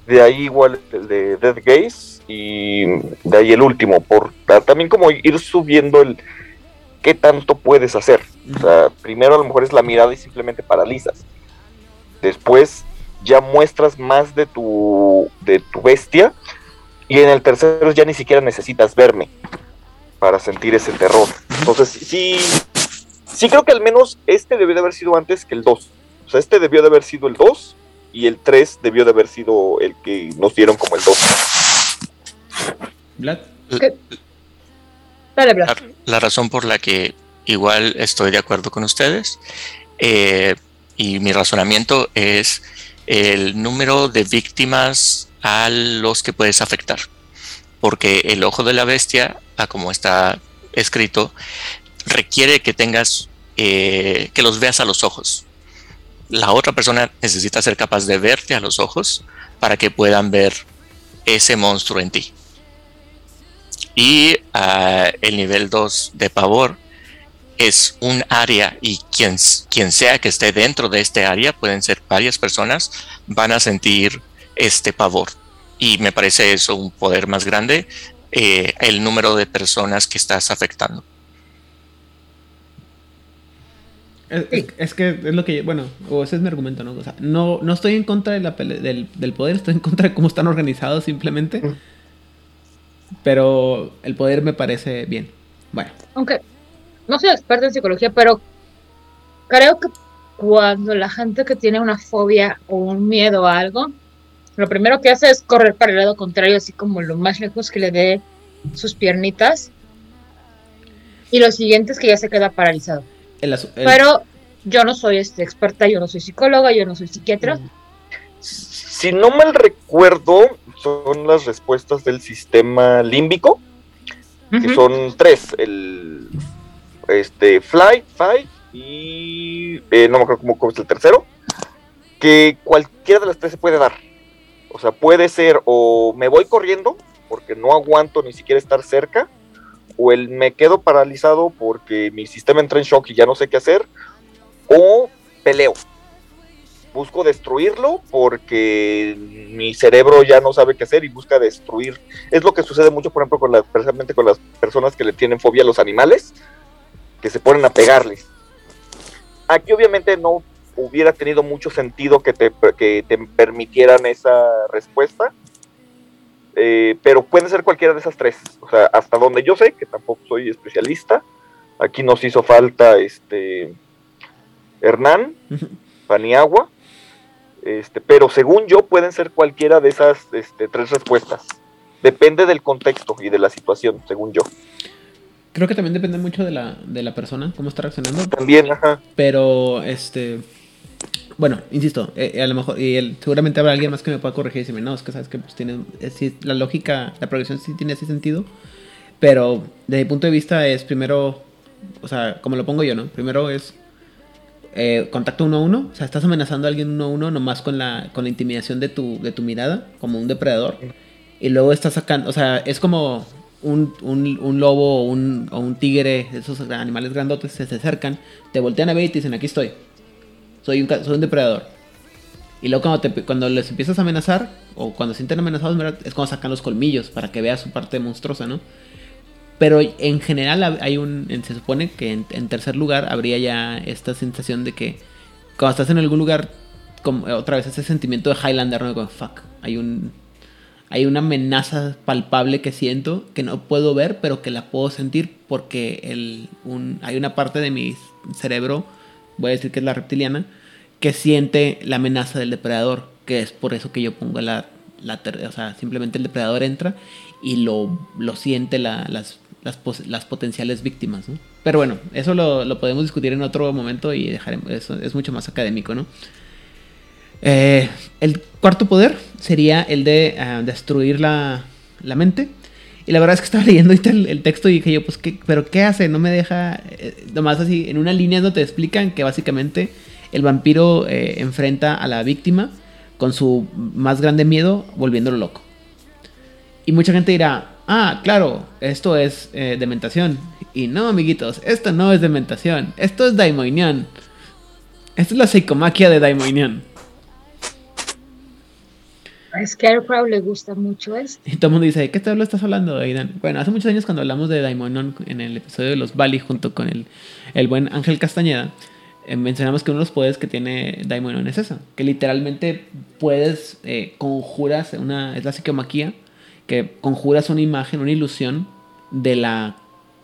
de ahí igual el de Death Gaze y de ahí el último, por también como ir subiendo el qué tanto puedes hacer. O sea, primero a lo mejor es la mirada y simplemente paralizas. Después ya muestras más de tu, de tu bestia y en el tercero ya ni siquiera necesitas verme para sentir ese terror. Entonces sí, sí creo que al menos este debió de haber sido antes que el 2. O sea, este debió de haber sido el 2 y el 3 debió de haber sido el que nos dieron como el 2. Vlad. Dale, Vlad. La, razón por la que igual estoy de acuerdo con ustedes eh, y mi razonamiento es el número de víctimas a los que puedes afectar. Porque el ojo de la bestia, a como está escrito, requiere que tengas, eh, que los veas a los ojos. La otra persona necesita ser capaz de verte a los ojos para que puedan ver ese monstruo en ti. Y ah, el nivel 2 de pavor es un área y quien, quien sea que esté dentro de este área, pueden ser varias personas, van a sentir este pavor. Y me parece eso un poder más grande, eh, el número de personas que estás afectando. Es, que es lo que, bueno, o ese es mi argumento, ¿no? O sea, no, no estoy en contra de la del, del, poder, estoy en contra de cómo están organizados simplemente. Pero el poder me parece bien. Bueno. Aunque no soy experta en psicología, pero creo que cuando la gente que tiene una fobia o un miedo a algo, lo primero que hace es correr para el lado contrario, así como lo más lejos que le dé sus piernitas. Y lo siguiente es que ya se queda paralizado. Pero yo no soy este, experta, yo no soy psicóloga, yo no soy psiquiatra. Si no mal recuerdo, son las respuestas del sistema límbico, que son tres, el este fly, fight y eh, no me acuerdo cómo, cómo es el tercero, que cualquiera de las tres se puede dar. O sea, puede ser o me voy corriendo porque no aguanto ni siquiera estar cerca, o el me quedo paralizado porque mi sistema entra en shock y ya no sé qué hacer, o peleo. Busco destruirlo porque mi cerebro ya no sabe qué hacer y busca destruir. Es lo que sucede mucho, por ejemplo, con la, precisamente con las personas que le tienen fobia a los animales, que se ponen a pegarles. Aquí obviamente no hubiera tenido mucho sentido que te, que te permitieran esa respuesta, eh, pero puede ser cualquiera de esas tres. O sea, hasta donde yo sé, que tampoco soy especialista, aquí nos hizo falta este Hernán, Paniagua, este, pero según yo pueden ser cualquiera de esas este, tres respuestas. Depende del contexto y de la situación, según yo. Creo que también depende mucho de la, de la persona, cómo está reaccionando. También, ajá. Pero, este, bueno, insisto, eh, eh, a lo mejor, y seguramente habrá alguien más que me pueda corregir y decirme, no, es que sabes que pues tiene, la lógica, la progresión sí tiene ese sentido, pero desde mi punto de vista es primero, o sea, como lo pongo yo, ¿no? Primero es eh, contacto uno a uno, o sea, estás amenazando a alguien uno a uno nomás con la, con la intimidación de tu, de tu mirada, como un depredador, y luego estás sacando, o sea, es como un, un, un lobo o un, o un tigre, esos animales grandotes se acercan, te voltean a ver y te dicen, aquí estoy soy un, soy un depredador. Y luego cuando, te, cuando les empiezas a amenazar, o cuando se sienten amenazados, es cuando sacan los colmillos para que veas su parte monstruosa, ¿no? Pero en general hay un, se supone que en, tercer lugar habría ya esta sensación de que cuando estás en algún lugar, como, otra vez ese sentimiento de Highlander, ¿no? Como, fuck, hay un, hay una amenaza palpable que siento, que no puedo ver, pero que la puedo sentir porque el, un, hay una parte de mi cerebro voy a decir que es la reptiliana, que siente la amenaza del depredador, que es por eso que yo pongo la, la o sea, simplemente el depredador entra y lo, lo siente la, las, las, potenciales víctimas. Pero bueno, eso lo, lo, podemos discutir en otro momento y dejaremos, eso es mucho más académico, ¿no? Eh, el cuarto poder sería el de ah, destruir la, la mente. Y la verdad es que estaba leyendo el, texto y dije yo, pues, ¿qué, ¿pero qué hace? No me deja, eh, nomás así, en una línea no te explican que básicamente el vampiro eh, enfrenta a la víctima con su más grande miedo, volviéndolo loco. Y mucha gente dirá, ah, claro, esto es eh, dementación. Y no, amiguitos, esto no es dementación, esto es daimoinion. Esto es la psicomaquia de daimoinion. A Scarecrow le gusta mucho esto. Y todo el mundo dice, ¿qué te estás hablando, Aidan? Bueno, hace muchos años cuando hablamos de Daimonon en el episodio de los Bali junto con el, el buen Ángel Castañeda, eh, mencionamos que uno de los poderes que tiene Daimonon es eso, que literalmente puedes, eh, conjuras, una, es la psicomaquia, que conjuras una imagen, una ilusión de, la,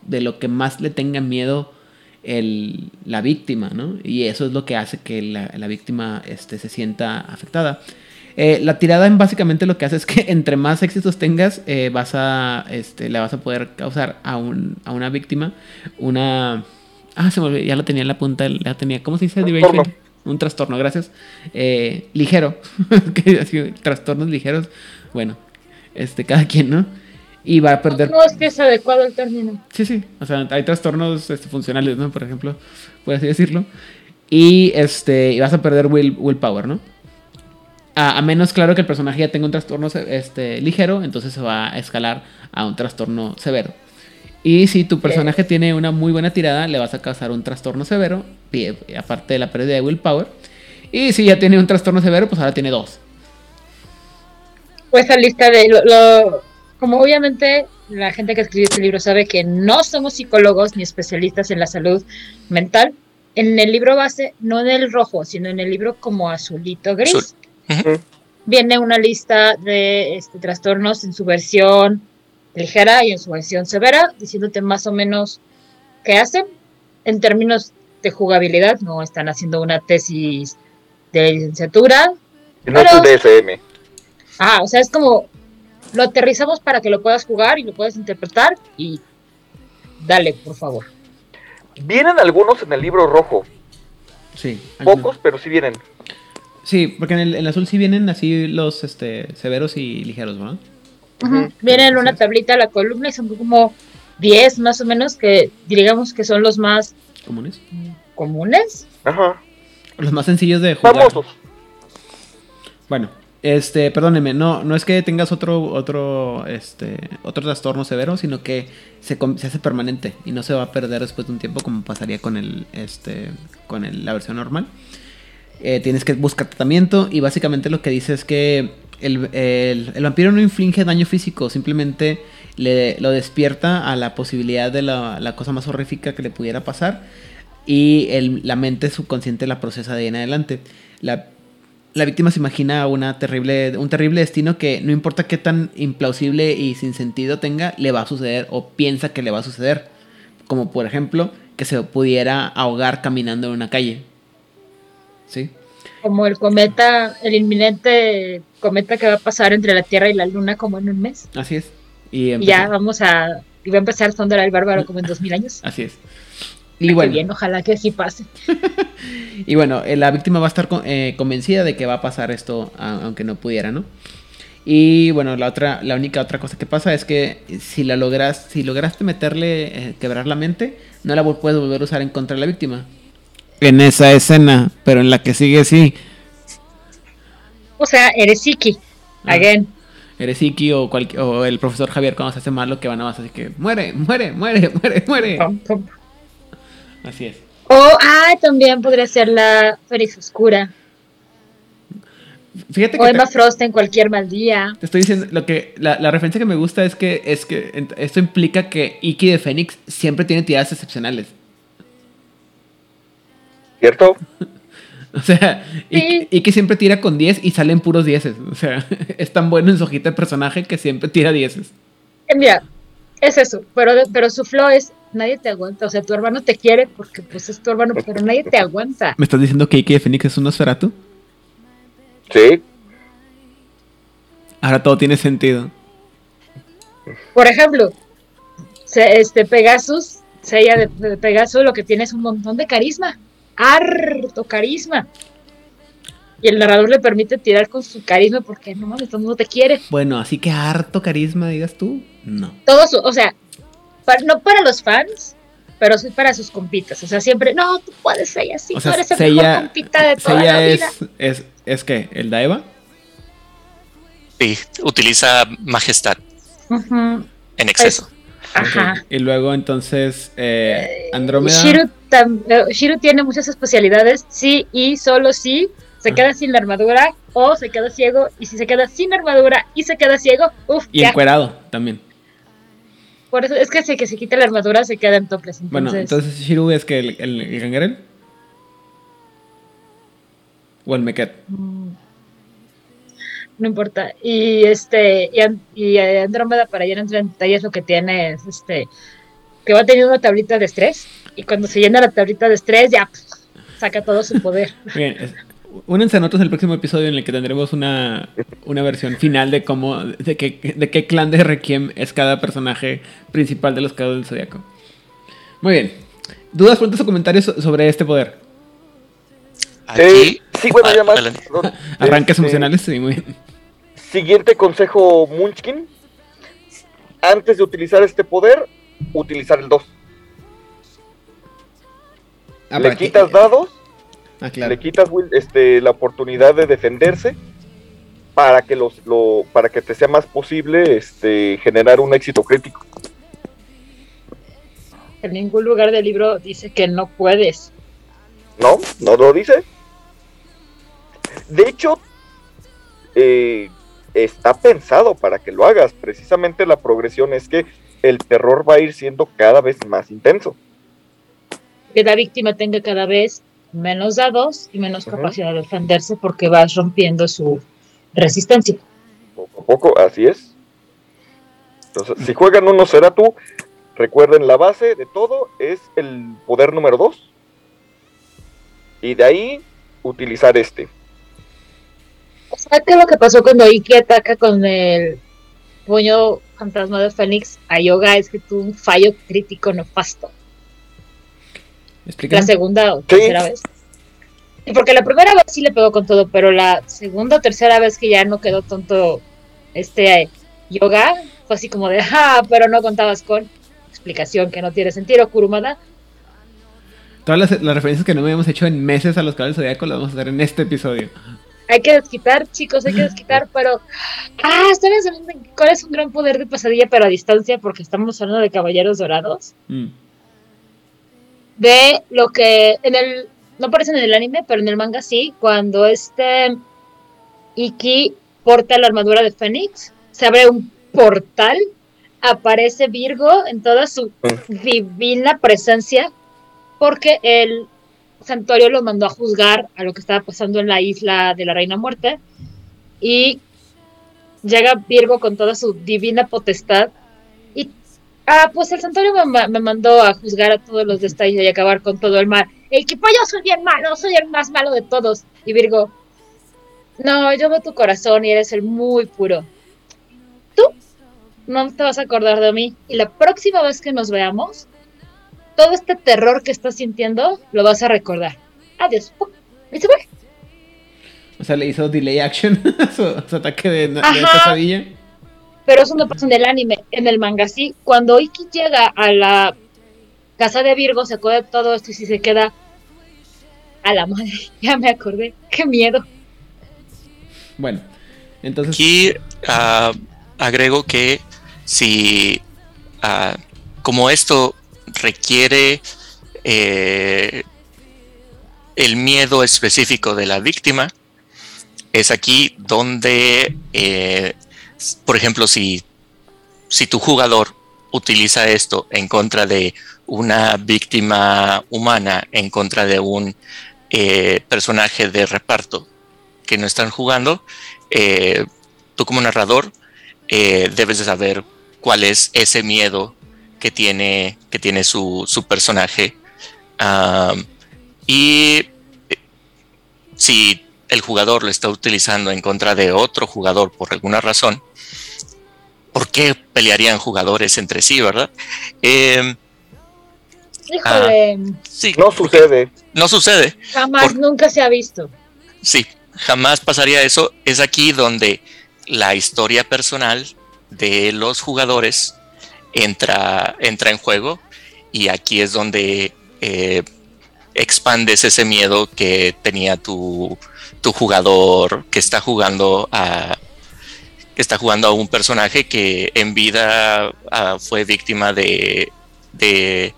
de lo que más le tenga miedo el, la víctima, ¿no? Y eso es lo que hace que la, la víctima este, se sienta afectada. Eh, la tirada en básicamente lo que hace es que entre más éxitos tengas, eh, vas a, este, le vas a poder causar a, un, a una víctima una... Ah, se me olvidó, ya lo tenía en la punta, ya tenía, ¿cómo se dice? Trastorno. un trastorno, gracias. Eh, ligero. trastornos ligeros. Bueno, este, cada quien, ¿no? Y va a perder. No, es que es adecuado el término. Sí, sí. O sea, hay trastornos este, funcionales, ¿no? Por ejemplo, por así decirlo. Y este. Y vas a perder will, willpower, ¿no? A, menos, claro, que el personaje ya tenga un trastorno este, ligero, entonces se va a escalar a un trastorno severo. Y si tu personaje tiene una muy buena tirada, le vas a causar un trastorno severo, aparte de la pérdida de willpower. Y si ya tiene un trastorno severo, pues ahora tiene dos. Pues esa lista de lo, como obviamente la gente que escribió este libro sabe que no somos psicólogos ni especialistas en la salud mental, en el libro base, no en el rojo, sino en el libro como azulito gris, viene una lista de este, trastornos en su versión ligera y en su versión severa, diciéndote más o menos qué hacen. En términos de jugabilidad, no están haciendo una tesis de licenciatura. No es un DSM. Ah, o sea, es como lo aterrizamos para que lo puedas jugar y lo puedas interpretar y dale, por favor. Vienen algunos en el libro rojo. Sí. Pocos, pero sí vienen. Sí, porque en el, azul sí vienen así los este, severos y ligeros, ¿verdad? Vienen en una tablita a la columna y son como 10 más o menos que digamos que son los más comunes. ¿Comunes? Ajá. Los más sencillos de jugar. Famosos. Bueno, este, perdóneme, no, no es que tengas otro, otro, este, otro trastorno severo, sino que se, se, hace permanente y no se va a perder después de un tiempo como pasaría con el, este, con el, la versión normal. Eh, tienes que buscar tratamiento y básicamente lo que dice es que el, el, vampiro no inflige daño físico, simplemente le, lo despierta a la posibilidad de la, la cosa más horrífica que le pudiera pasar y el, la mente subconsciente la procesa de ahí en adelante. La la víctima se imagina una terrible, un terrible destino que no importa qué tan implausible y sin sentido tenga, le va a suceder o piensa que le va a suceder. Como por ejemplo, que se pudiera ahogar caminando en una calle. ¿Sí? Como el cometa, el inminente cometa que va a pasar entre la Tierra y la Luna como en un mes. Así es. Y, ya vamos a... Y va a empezar Thunder el Bárbaro como en dos mil años. Así es. Y bueno, bien, ojalá que sí pase. y bueno, eh, la víctima va a estar eh, convencida de que va a pasar esto, aunque no pudiera, ¿no? Y bueno, la otra, la única otra cosa que pasa es que si la logras, si lograste meterle, eh, quebrar la mente, no la puedes volver a usar en contra de la víctima. En esa escena, pero en la que sigue sí. O sea, eres Iki, ah. again. Eres Iki o, o el profesor Javier cuando se hace malo que van a más así que muere, muere, muere, muere, muere. Así es. O, ah, también podría ser la Félix Oscura. Fíjate o Emma Frost en cualquier mal día. Te estoy diciendo, lo que, la, la, referencia que me gusta es que, es que esto implica que Iki de Fénix siempre tiene tiradas excepcionales. ¿Cierto? o sea, Iki, siempre tira con 10 y salen puros 10. O sea, es tan bueno en su hojita de personaje que siempre tira 10. Eh, mira, es eso, pero, pero su flow es nadie te aguanta. O sea, tu hermano te quiere porque pues es tu hermano, pero nadie te aguanta. ¿Me estás diciendo que Iki de Fénix es un Nosferatu? Sí. Ahora todo tiene sentido. Por ejemplo, este Pegasus, Sella de, Pegasus, lo que tiene es un montón de carisma. Harto carisma. Y el narrador le permite tirar con su carisma porque no mames, todo el mundo te quiere. Bueno, así que harto carisma, digas tú. No. Todo su, o sea, no para los fans, pero sí para sus compitas. O sea, siempre, no, tú puedes ser así, tú eres el mejor compita de toda la vida. Es, es, es que, ¿el Daeva? Sí, utiliza majestad en exceso. ajá. Y luego entonces eh, Andrómeda. Shiro, eh, Shiro, tiene muchas especialidades, sí y solo sí. Se queda sin la armadura o se queda ciego. Y si se queda sin armadura y se queda ciego, uff. Y encuerado también. Por eso es que si que se quita la armadura se queda en toples. Bueno, entonces Shiru es que el, el, el o el Meket. Mm. No importa. Y este y, Andrómeda para llenar en detalles lo que tiene es este que va teniendo una tablita de estrés y cuando se llena la tablita de estrés ya saca todo su poder. Bien, Únense a nosotros el próximo episodio en el que tendremos una, una versión final de cómo, de qué, de qué clan de Requiem es cada personaje principal de los cados del Zodiaco. Muy bien. ¿Dudas, preguntas o comentarios sobre este poder? Eh, sí, bueno, Ah, ya más. perdón. Arranques Este, emocionales, sí, muy bien. Siguiente consejo, Munchkin. Antes de utilizar este poder, utilizar el 2. Ah, le para que- quitas dados, Ah, claro. le quitas Will, este, la oportunidad de defenderse para que los, lo, para que te sea más posible este, generar un éxito crítico. En ningún lugar del libro dice que no puedes. ¿No? ¿No lo dice? De hecho, eh, está pensado para que lo hagas. Precisamente la progresión es que el terror va a ir siendo cada vez más intenso. Que la víctima tenga cada vez menos dados y menos capacidad de defenderse porque vas rompiendo su resistencia. Poco a poco, así es. Entonces, si juegan uno será tú, recuerden la base de todo es el poder número 2. Y de ahí utilizar este. ¿Sabes qué es lo que pasó cuando Iki ataca con el puño fantasma de Fénix a Yoga? Es que tuvo un fallo crítico nefasto. La segunda o tercera vez. Y porque la primera vez sí le pegó con todo, pero la segunda o tercera vez que ya no quedó tonto este eh, Yoga, fue así como de, ah, pero no contabas con explicación que no tiene sentido, Kurumada. Todas las, las referencias que no habíamos hecho en meses a los caballos zodiaco las vamos a hacer en este episodio. Hay que desquitar, chicos, hay que desquitar, pero. Ah, estoy pensando en cuál es un gran poder de pesadilla, pero a distancia, porque estamos hablando de caballeros dorados. Mm. De lo que en el. No aparece en el anime, pero en el manga sí, cuando este. Iki porta la armadura de Fénix, se abre un portal, aparece Virgo en toda su divina presencia, porque el santuario lo mandó a juzgar a lo que estaba pasando en la isla de la Reina Muerte. Y llega Virgo con toda su divina potestad. Ah, pues el santuario me, ma- me mandó a juzgar a todos los de esta isla y acabar con todo el mal. El que pues yo soy bien malo, soy el más malo de todos. Y Virgo, no, yo veo tu corazón y eres el muy puro. Tú no te vas a acordar de mí. Y la próxima vez que nos veamos, todo este terror que estás sintiendo lo vas a recordar. Adiós. Y se fue. O sea, le hizo delay action a su, ataque de, pesadilla. Pero eso no pasa en el anime, en el manga sí. Cuando Iki llega a la casa de Virgo, se acuerda de todo esto y si se queda a la madre. Ya me acordé. Qué miedo. Bueno, entonces. Aquí ah, agrego que si, ah, como esto requiere eh, el miedo específico de la víctima, es aquí donde, eh, por ejemplo, si, si tu jugador utiliza esto en contra de una víctima humana, en contra de un eh, personaje de reparto que no están jugando, eh, tú como narrador eh, debes de saber cuál es ese miedo que tiene, que tiene su, su personaje. Am, y si el jugador lo está utilizando en contra de otro jugador por alguna razón, ¿por qué pelearían jugadores entre sí, verdad? Em, Híjole, sí, No sucede. no sucede. jamás, por- nunca se ha visto. Sí, jamás pasaría eso. Es aquí donde la historia personal de los jugadores entra, entra en juego y aquí es donde eh, expandes ese miedo que tenía tu, tu jugador que está jugando a que está jugando a un personaje que en vida ah, fue víctima de, de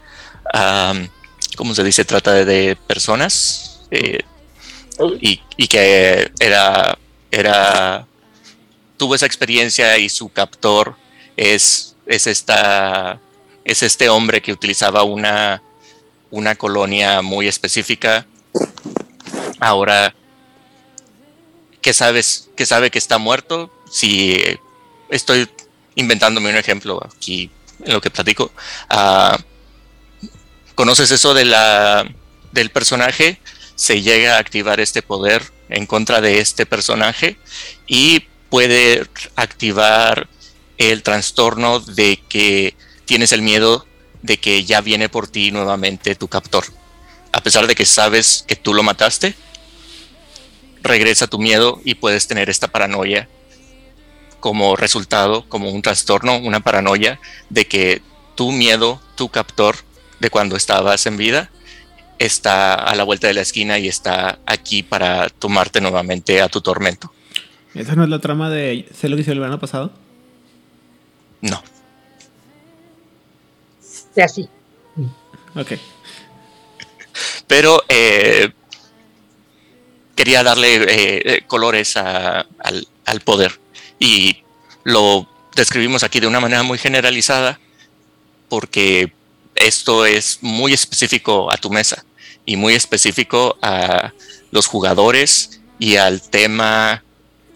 ¿cómo se dice? Trata de, de personas. eh, y, y que era, era, tuvo esa experiencia y su captor es, es, esta, es este hombre que utilizaba una, una colonia muy específica. Ahora, que sabes, que sabe que está muerto, si estoy inventándome un ejemplo aquí en lo que platico, ah, conoces eso de la, del personaje, se llega a activar este poder en contra de este personaje y puede activar el trastorno de que tienes el miedo de que ya viene por ti nuevamente tu captor. A pesar de que sabes que tú lo mataste, regresa tu miedo y puedes tener esta paranoia como resultado, como un trastorno, una paranoia de que tu miedo, tu captor de cuando estabas en vida, está a la vuelta de la esquina y está aquí para tomarte nuevamente a tu tormento. ¿Esa no es la trama de Sé lo que hizo el verano pasado? No. Sea así. Ok. Pero eh, quería darle eh, colores a- al, al poder y lo describimos aquí de una manera muy generalizada porque esto es muy específico a tu mesa y muy específico a los jugadores y al tema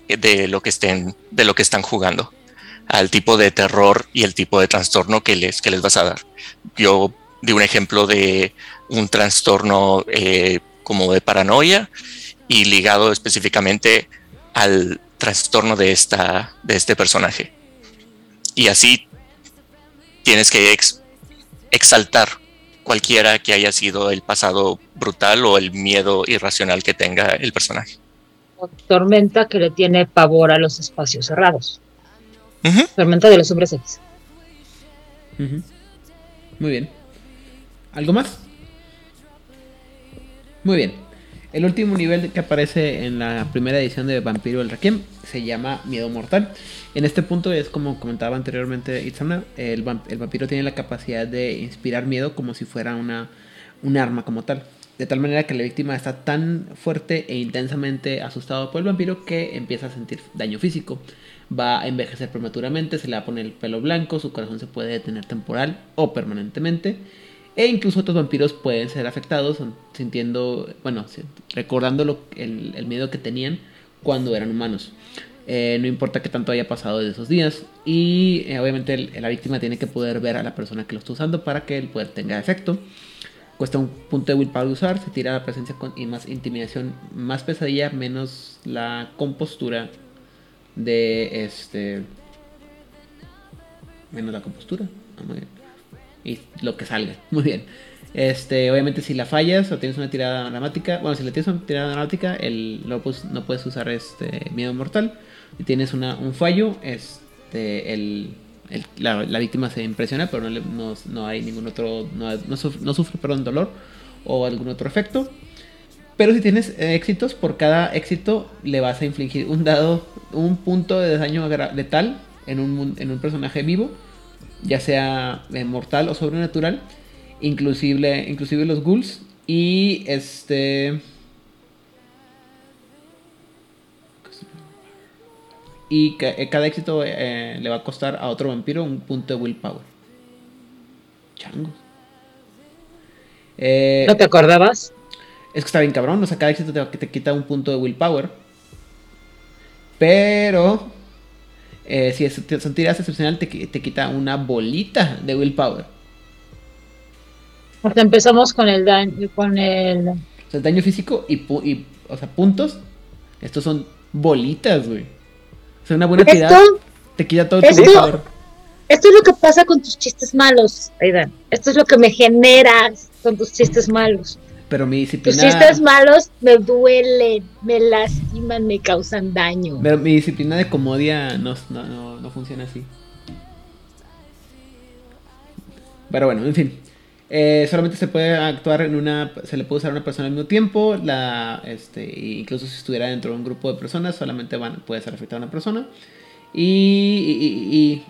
de lo que estén de lo que están jugando al tipo de terror y el tipo de trastorno que les que les vas a dar yo di un ejemplo de un trastorno eh, como de paranoia y ligado específicamente al trastorno de esta de este personaje y así tienes que ex- exaltar cualquiera que haya sido el pasado brutal o el miedo irracional que tenga el personaje. Tormenta que le tiene pavor a los espacios cerrados. Tormenta de los hombres X. Muy bien. ¿Algo más? Muy bien. El último nivel que aparece en la primera edición de Vampiro el Requiem se llama Miedo Mortal. En este punto es como comentaba anteriormente Itzana, el, vamp- el vampiro tiene la capacidad de inspirar miedo como si fuera una, un arma como tal. De tal manera que la víctima está tan fuerte e intensamente asustado por el vampiro que empieza a sentir daño físico. Va a envejecer prematuramente, se le va a poner el pelo blanco, su corazón se puede detener temporal o permanentemente. E incluso otros vampiros pueden ser afectados sintiendo, bueno, recordando lo- el, miedo que tenían cuando eran humanos. Eh, no importa qué tanto haya pasado de esos días. Y eh, obviamente la víctima tiene que poder ver a la persona que lo está usando para que el poder tenga efecto. Cuesta un punto de willpower usar, se tira la presencia con, y más intimidación, más pesadilla, menos la compostura de este. Menos la compostura. Ah, muy bien. Y lo que salga. Muy bien. Este, obviamente si la fallas o tienes una tirada dramática, bueno, si le tienes una tirada dramática, el, no, puedes, no puedes usar este miedo mortal. Si tienes una, un fallo, este, el, el- la, la víctima se impresiona, pero no, no, no hay ningún otro, no, no sufre, perdón, dolor o algún otro efecto. Pero si tienes eh, éxitos, por cada éxito le vas a infligir un dado, un punto de daño letal en un, en un personaje vivo, ya sea eh, mortal o sobrenatural, inclusive, inclusive los ghouls. Y este... Y eh, cada éxito le va a costar a otro vampiro un punto de willpower. Changos. Eh, ¿No te acordabas? Es que está bien cabrón, o sea, cada éxito te, te quita un punto de willpower. Pero, eh, si es, son tiradas excepcional, te, te quita una bolita de willpower. Porque empezamos con el daño, con el... O sea, daño físico y, o sea, puntos. Estos son bolitas, güey. O sea, una buena tirada te quita todo tu willpower. esto es lo que pasa con tus chistes malos, Aidan. Esto es lo que me generas con tus chistes malos. Pero mi Tus disciplina. chistes malos me duelen, me lastiman, me causan daño. Pero mi disciplina de comodia no, no, no, no funciona así. Pero bueno, en fin. Eh, solamente se puede actuar en una. Se le puede usar a una persona al mismo tiempo. La, este, incluso si estuviera dentro de un grupo de personas, solamente van, puede ser afectada a una persona. Y, y- y- y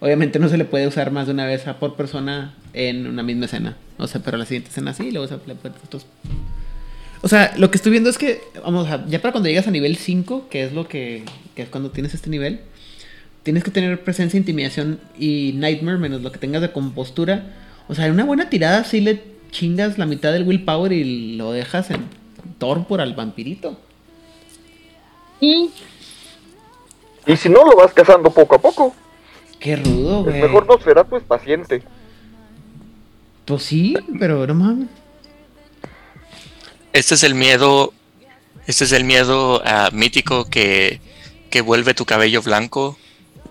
obviamente no se le puede usar más de una vez a por persona en una misma escena. O sea, pero la siguiente escena sí, luego se otros o sea, lo que estoy viendo es que, vamos, a- ya para cuando llegas a nivel 5, que es lo que, que es cuando tienes este nivel, tienes que tener presencia, intimidación y nightmare, menos lo que tengas de compostura. O sea, en una buena tirada sí le chingas la mitad del willpower y lo dejas en torpor al vampirito. Y Y si no, lo vas cazando poco a poco. Qué rudo, El güey. mejor Nosferatu es paciente. Pues sí, pero no mames. Este es el miedo, este es el miedo ah, mítico que, que vuelve tu cabello blanco.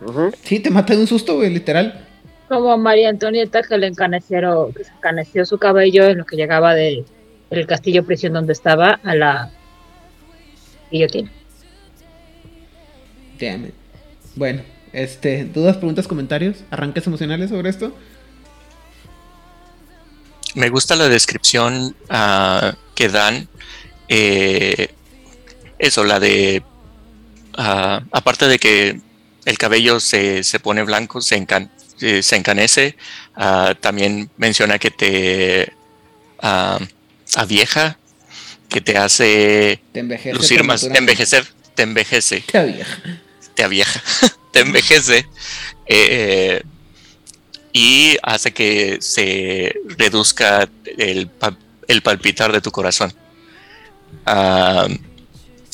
Ujú. Sí, te mata de un susto, güey, literal. como María Antonieta que le encanecieron, que se encaneció su cabello en lo que llegaba de, del castillo prisión donde estaba a la guillotina. Damn it. Bueno, este, dudas, preguntas, comentarios, arranques emocionales sobre esto. Me gusta la descripción ah, que dan. eh, eso, la de. ah, aparte de que el cabello se, se pone blanco, se, encan- eh, se encanece. ah, también menciona que te avieja, que te hace Te envejece. lucir más, prematuramente. envejecer, te envejece, Te avieja. te avieja, te envejece. eh, y hace que se reduzca el, el palpitar de tu corazón. Ah,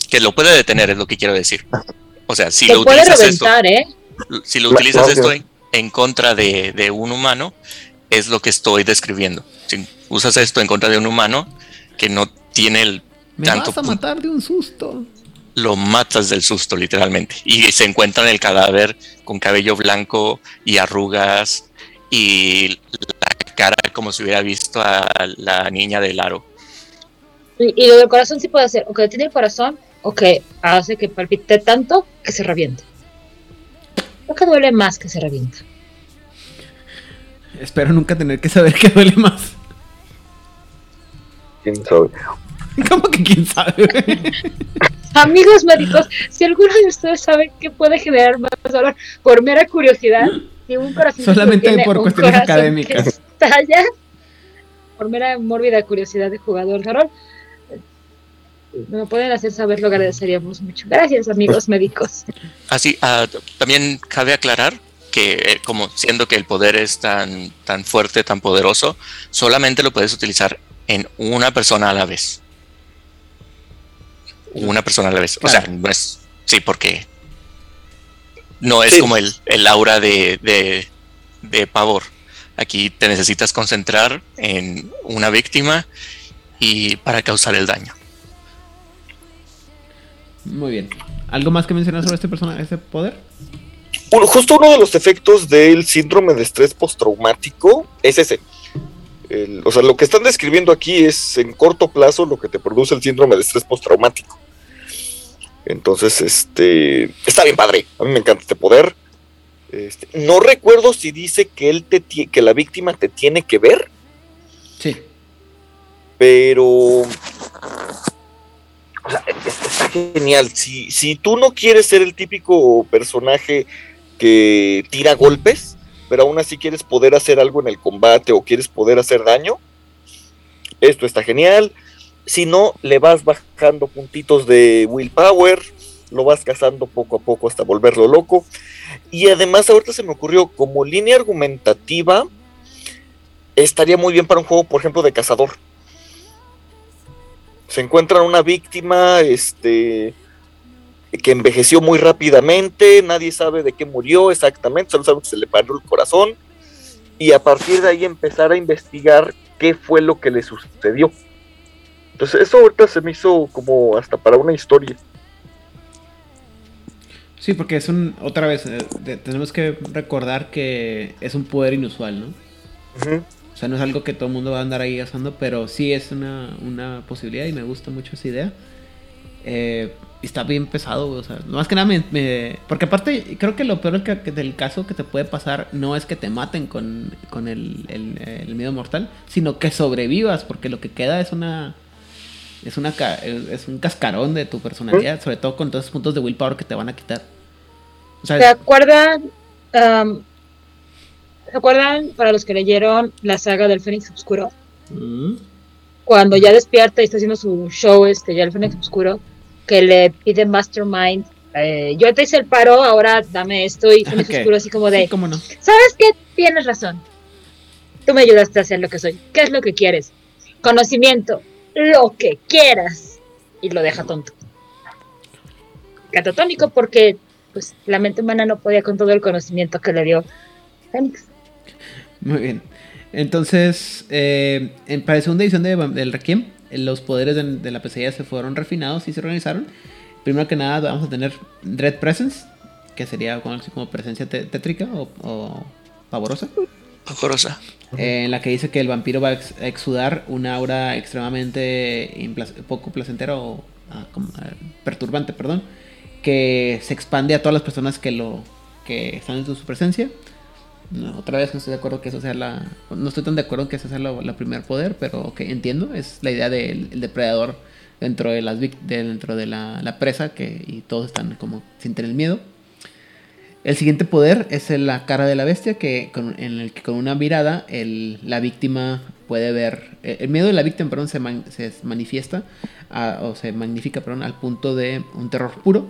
que lo puede detener, es lo que quiero decir. O sea, si Se lo puede utilizas esto, reventar, ¿eh? si lo utilizas esto en, en contra de, de un humano, es lo que estoy describiendo. Si usas esto en contra de un humano que no tiene el Me tanto vas a matar de un susto. lo matas del susto literalmente y se encuentran el cadáver con cabello blanco y arrugas y la cara como si hubiera visto a la niña del aro. Y, y lo del corazón sí puede hacer, o que detiene el corazón, o que hace que palpite tanto que se reviente. Creo que duele más que se revienta. Espero nunca tener que saber qué duele más. ¿Quién sabe? ¿Cómo que quién sabe? Amigos médicos, si alguno de ustedes sabe que puede generar más dolor por mera curiosidad, si un corazón Solamente tiene por un cuestiones académicas. que estalla, por mera mórbida curiosidad de jugador de rol, me pueden hacer saber, lo agradeceríamos mucho. Gracias, amigos médicos. Así, ah, también cabe aclarar que eh, como siendo que el poder es tan, tan fuerte, tan poderoso, solamente lo puedes utilizar en una persona a la vez. Una persona a la vez. O sea, no es... Sí, porque no es Sí. como el, el aura de, de, de pavor. Aquí te necesitas concentrar en una víctima y para causar el daño. Muy bien. ¿Algo más que mencionar sobre este persona, este poder? Justo uno de los efectos del síndrome de estrés postraumático es ese. El- o sea, lo que están describiendo aquí es en corto plazo lo que te produce el síndrome de estrés postraumático. Entonces, este, está bien padre. A mí me encanta este poder. Este, no recuerdo si dice que él te que la víctima te tiene que ver, Sí. pero o sea, es- está genial. Si, si tú no quieres ser el típico personaje que tira golpes, pero aún así quieres poder hacer algo en el combate o quieres poder hacer daño, esto está genial. Si no, le vas bajando puntitos de willpower, lo vas cazando poco a poco hasta volverlo loco. Y además ahorita se me ocurrió, como línea argumentativa, estaría muy bien para un juego, por ejemplo, de cazador. Se encuentran una víctima, este, que envejeció muy rápidamente, nadie sabe de qué murió exactamente, solo saben que se le paró el corazón, y a partir de ahí empezar a investigar qué fue lo que le sucedió. Entonces eso ahorita se me hizo como hasta para una historia. Sí, porque es un. Otra vez, eh, de- tenemos que recordar que es un poder inusual, ¿no? O sea, no es algo que todo el mundo va a andar ahí gastando, pero sí es una, una posibilidad y me gusta mucho esa idea. Eh, y está bien pesado, o sea, más que nada me, me- Porque aparte, creo que lo peor que- que del caso que te puede pasar no es que te maten con, con el, el, el miedo mortal, sino que sobrevivas, porque lo que queda es una... Es, una es un cascarón de tu personalidad, sobre todo con todos esos puntos de willpower que te van a quitar. O sea, ¿Se acuerdan? am, ¿Se acuerdan para los que leyeron la saga del Fénix Oscuro? mm, Cuando ya despierta y está haciendo su show, este, ya el Fénix Oscuro, que le pide Mastermind, eh, yo te hice el paro, ahora dame esto, y Fénix Ok. Oscuro así como de, sí, cómo no. ¿sabes qué? Tienes razón. Tú me ayudaste a ser lo que soy. ¿Qué es lo que quieres? Conocimiento, lo que quieras. Y lo deja tonto. Catatónico porque pues la mente humana no podía con todo el conocimiento que le dio Fénix. Muy bien. Entonces, eh, en, para la segunda edición de, del Requiem, los poderes de, de la pesadilla se fueron refinados y se organizaron. Primero que nada, vamos a tener Dread Presence, que sería como, como presencia te- tétrica o, o pavorosa, Horrorosa. Eh, en la que dice que el vampiro va a ex- a exudar una aura extremadamente poco placentera o perturbante, perdón, que se expande a todas las personas que lo que están en su presencia. otra vez no estoy de acuerdo que eso sea la. No estoy tan de acuerdo que eso sea la, primer poder, pero ok, entiendo. Es la idea del depredador dentro de las dentro de la, presa que, y todos están como sin tener miedo. El siguiente poder es la cara de la bestia, que en el que con una mirada la víctima puede ver. El miedo de la víctima perdón, se, se manifiesta o se magnifica perdón, al punto de un terror puro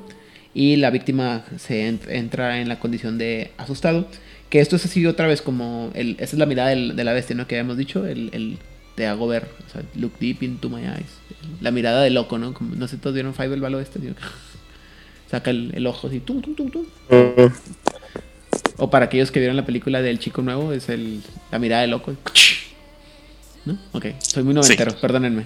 y la víctima se entra en la condición de asustado. Que esto es así otra vez como. El, esa es la mirada de la bestia, ¿no? Que habíamos dicho. El, el te hago ver. O sea, look deep into my eyes. La mirada de loco, ¿no? Como, no sé, todos vieron Five el balo este. saca el, ojo así. Tum, tum, tum, tum. O para aquellos que vieron la película del chico nuevo, es el, la mirada de loco. ¿No? Ok, soy muy noventero, perdónenme.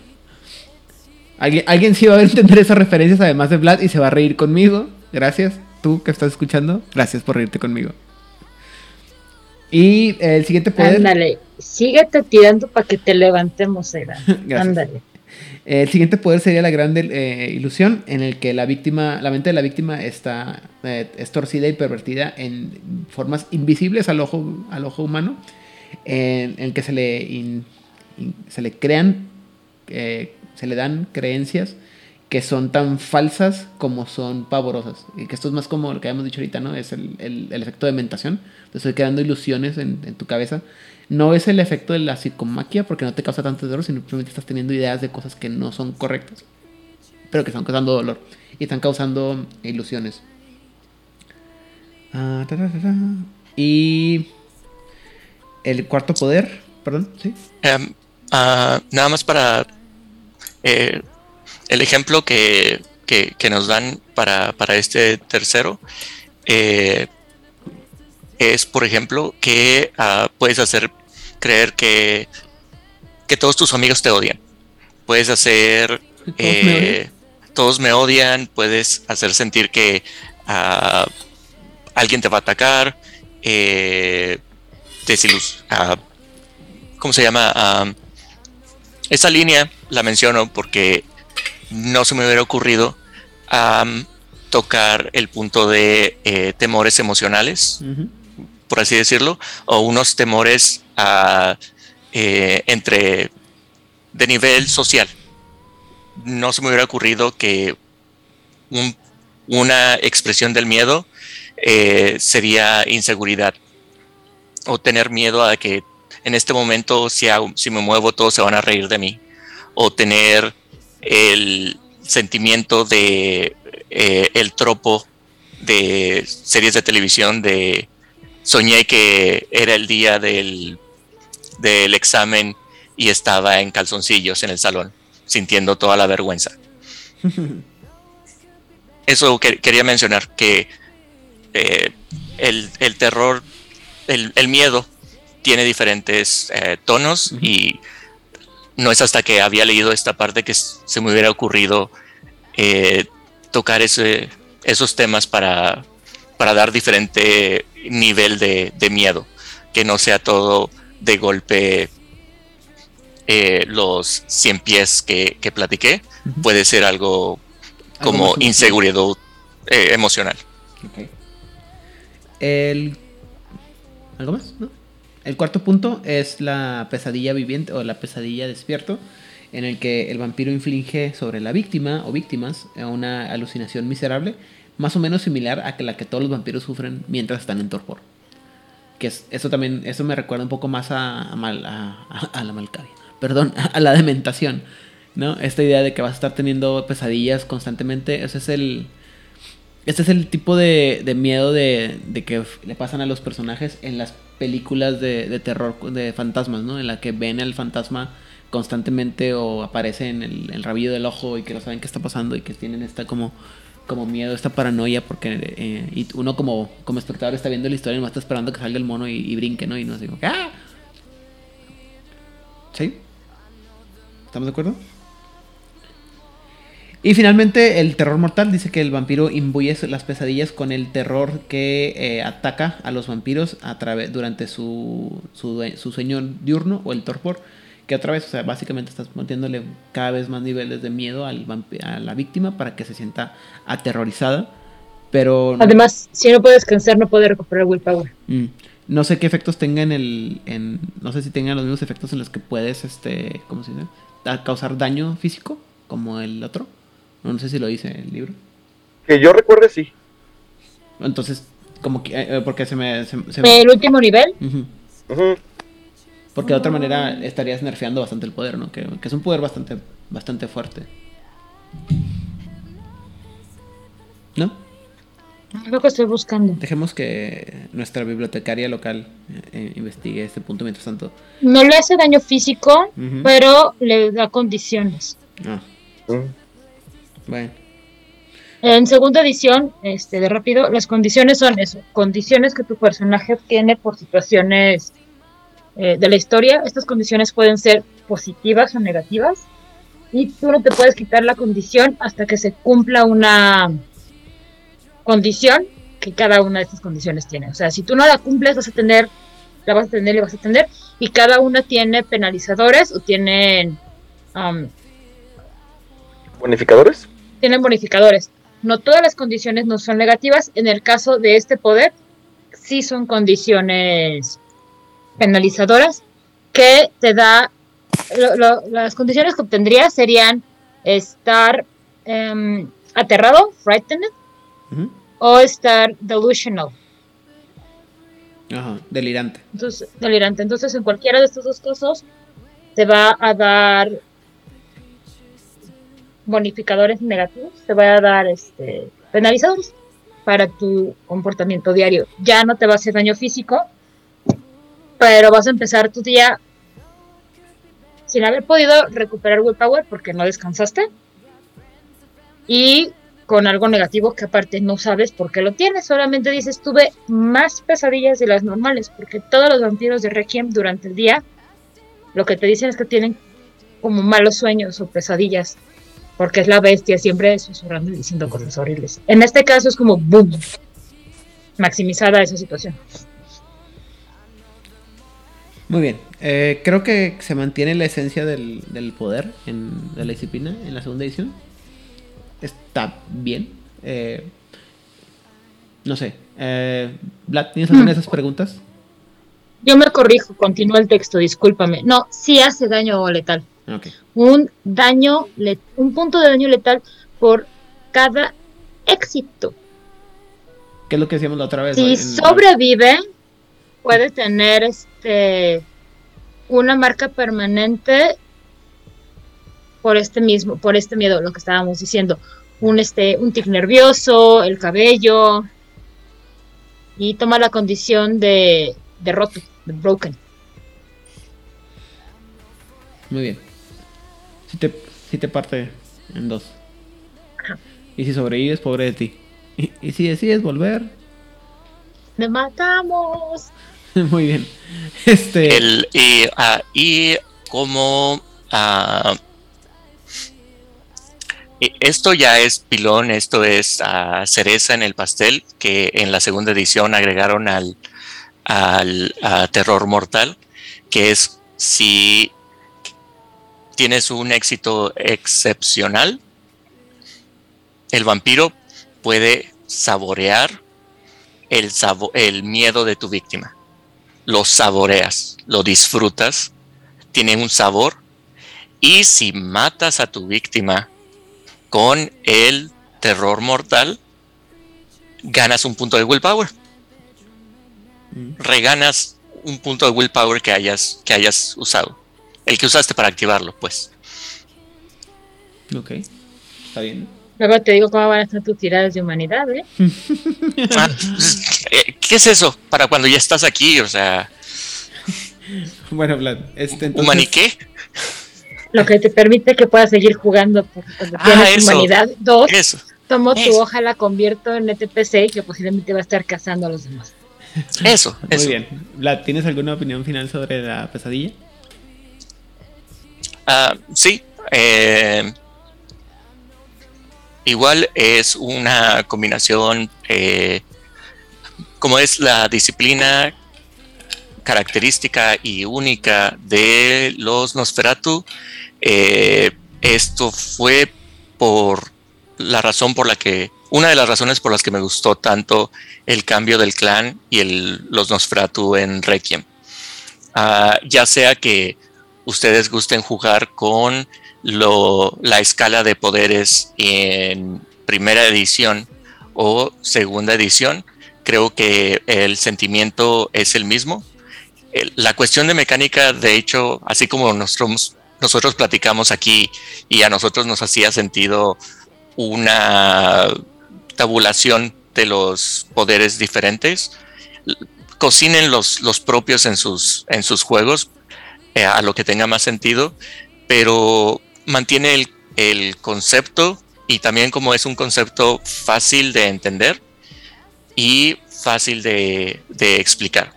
¿Alguien, alguien sí va a entender esas referencias además de Vlad y se va a reír conmigo. Gracias. Tú que estás escuchando, gracias por reírte conmigo. Y el siguiente poder. Ándale, síguete tirando para que te levantemos, Era. Ándale. El siguiente poder sería la gran eh, ilusión, en el que la víctima, la mente de la víctima está eh, es torcida y pervertida en formas invisibles al ojo, al ojo humano, en, el que se le, se le crean, eh, se le dan creencias que son tan falsas como son pavorosas. Y que esto es más como lo que habíamos dicho ahorita, ¿no? Es el, el, efecto de mentación. Te estoy creando ilusiones en, tu cabeza. No es el efecto de la psicomaquia porque no te causa tanto dolor, sino simplemente estás teniendo ideas de cosas que no son correctas, pero que están causando dolor y están causando ilusiones. Ah, y el cuarto poder, perdón. Em, ah, nada más para eh, el ejemplo que, nos dan para, este tercero eh, es, por ejemplo, que ah, puedes hacer creer que, que todos tus amigos te odian. Puedes hacer... ¿Todos, me odian? puedes hacer sentir que ah, alguien te va a atacar. Eh, uh, ¿Cómo se llama? esa línea la menciono porque no se me hubiera ocurrido tocar el punto de eh, temores emocionales, por así decirlo, o unos temores eh, entre de nivel social. No se me hubiera ocurrido que una expresión del miedo eh, sería inseguridad o tener miedo a que en este momento si, si me muevo todos se van a reír de mí o tener el sentimiento de eh, el tropo de series de televisión de soñé que era el día del, del examen y estaba en calzoncillos en el salón, sintiendo toda la vergüenza. Eso quería mencionar, que eh, el, terror, el, miedo tiene diferentes eh, tonos y no es hasta que había leído esta parte que se me hubiera ocurrido eh, tocar ese, esos temas para, para dar diferente nivel de, miedo, que no sea todo de golpe eh, los 100 pies que, platiqué, puede ser algo como inseguridad eh, emocional. El... ¿Algo más? ¿No? El cuarto punto es la pesadilla viviente o la pesadilla despierto, en el que el vampiro inflige sobre la víctima o víctimas una alucinación miserable, más o menos similar a la que todos los vampiros sufren mientras están en torpor. Que es, eso también, eso me recuerda un poco más a, mal, a, la malcavia, perdón, a la dementación, ¿no? Esta idea de que vas a estar teniendo pesadillas constantemente, ese es el, este es el tipo de, de miedo de, de, que le pasan a los personajes en las películas de, de, terror de fantasmas, ¿no? En la que ven al fantasma constantemente o aparece en el, el, rabillo del ojo y que no saben qué está pasando y que tienen esta como, como miedo, esta paranoia porque eh, y uno como, como espectador está viendo la historia y no está esperando que salga el mono y, brinque, ¿no? Y no sé, ¡ah! ¿Sí? ¿Estamos de acuerdo? Y finalmente, el terror mortal dice que el vampiro imbuye las pesadillas con el terror que eh, ataca a los vampiros a través durante su, su, sueño diurno o el torpor, que otra vez, o sea, básicamente estás metiéndole cada vez más niveles de miedo al a la víctima para que se sienta aterrorizada. Pero no- Además, si no puede descansar, no puede recuperar willpower. Mm. No sé qué efectos tenga en el. En, no sé si tengan los mismos efectos en los que puedes, este. ¿Cómo se dice? A- causar daño físico, como el otro. No, no sé si lo dice el libro. Que yo recuerde, sí. Entonces, como que. eh, porque se me. se- se me- El último nivel. Ujú. Porque de otra manera estarías nerfeando bastante el poder, ¿no? Que, que es un poder bastante, bastante fuerte. ¿No? es lo que estoy buscando. Dejemos que nuestra bibliotecaria local eh, investigue este punto mientras tanto. No le hace daño físico, pero le da condiciones. Ah, Mm. bueno. En segunda edición, este, de rápido, las condiciones son eso, condiciones que tu personaje tiene por situaciones eh, de la historia. Estas condiciones pueden ser positivas o negativas. Y tú no te puedes quitar la condición hasta que se cumpla una condición que cada una de estas condiciones tiene. O sea, si tú no la cumples, vas a tener, la vas a tener y vas a tener. Y cada una tiene penalizadores o tienen, um, ¿Bonificadores? tienen bonificadores. No todas las condiciones no son negativas. En el caso de este poder, sí son condiciones penalizadoras que te da. lo- lo- las condiciones que obtendrías serían estar em, aterrado, frightened, o estar delusional, Ajá, delirante. entonces, delirante. Entonces, en cualquiera de estos dos casos, te va a dar bonificadores negativos, te va a dar este, penalizadores para tu comportamiento diario. Ya no te va a hacer daño físico, pero vas a empezar tu día sin haber podido recuperar willpower porque no descansaste y con algo negativo que aparte no sabes por qué lo tienes, solamente dices tuve más pesadillas de las normales porque todos los vampiros de Requiem durante el día lo que te dicen es que tienen como malos sueños o pesadillas porque es la bestia siempre susurrando y diciendo cosas horribles. En este caso es como boom, maximizada esa situación. Muy bien. Eh, creo que se mantiene la esencia del, del poder, en, de la disciplina, en la segunda edición. Está bien. Eh, no sé. Eh, Vlad, ¿tienes alguna de esas preguntas? Yo me corrijo, continúa el texto, discúlpame. No, sí hace daño letal. Un daño, un punto de daño letal por cada éxito. ¿Qué es lo que decíamos la otra vez? Si En- sobrevive, puede tener este una marca permanente por este mismo, por este miedo, lo que estábamos diciendo. Un este, un tic nervioso, el cabello. Y toma la condición de, de roto, de broken. Muy bien. Si te, si te parte en dos. Y si sobrevives, pobre de ti. Y, y si decides volver, ¡Me matamos! muy bien. Este. El, y, ah, como ah, esto ya es pilón, esto es ah, cereza en el pastel que en la segunda edición agregaron al, al terror mortal, que es si tienes un éxito excepcional, el vampiro puede saborear el, sabo- el miedo de tu víctima. Lo saboreas, lo disfrutas, tiene un sabor. Y si matas a tu víctima con el terror mortal, ganas un punto de willpower. Mm, Reganas un punto de willpower que hayas, que hayas usado. El que usaste para activarlo, pues. Ok. Está bien. Luego te digo cómo van a estar tus tiradas de humanidad, ¿eh? Ah, eh, ¿Qué es eso? Para cuando ya estás aquí, o sea, Bueno, Vlad, este entonces. ¿humaniqué? Lo que te permite que puedas seguir jugando porque cuando Ah, tienes eso. humanidad. Dos, Eso. tomo tu hoja, la convierto en ETPC que posiblemente va a estar cazando a los demás. Eso, Muy eso. bien. Vlad, ¿tienes alguna opinión final sobre la pesadilla? Ah, sí. eh, igual es una combinación, eh, como es la disciplina, característica y única de los Nosferatu. Eh, esto fue por la razón por la que, una de las razones por las que me gustó tanto el cambio del clan y el, los Nosferatu en Requiem. Ah, ya sea que ustedes gusten jugar con la escala de poderes en primera edición o segunda edición, creo que el sentimiento es el mismo. la cuestión de mecánica, de hecho, así como nosotros, platicamos aquí y a nosotros nos hacía sentido una tabulación de los poderes diferentes, cocinen los, los propios en sus, en sus juegos eh, a lo que tenga más sentido, pero mantiene el, el concepto y también como es un concepto fácil de entender y fácil de, explicar.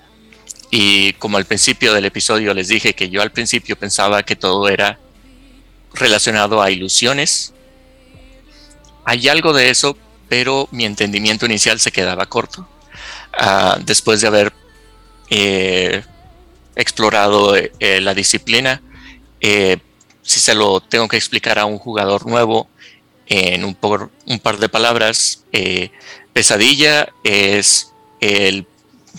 Y como al principio del episodio les dije que yo al principio pensaba que todo era relacionado a ilusiones, hay algo de eso, pero mi entendimiento inicial se quedaba corto. Ah, después de haber eh, explorado eh, la disciplina, eh, si se lo tengo que explicar a un jugador nuevo en un, par de palabras, pesadilla es el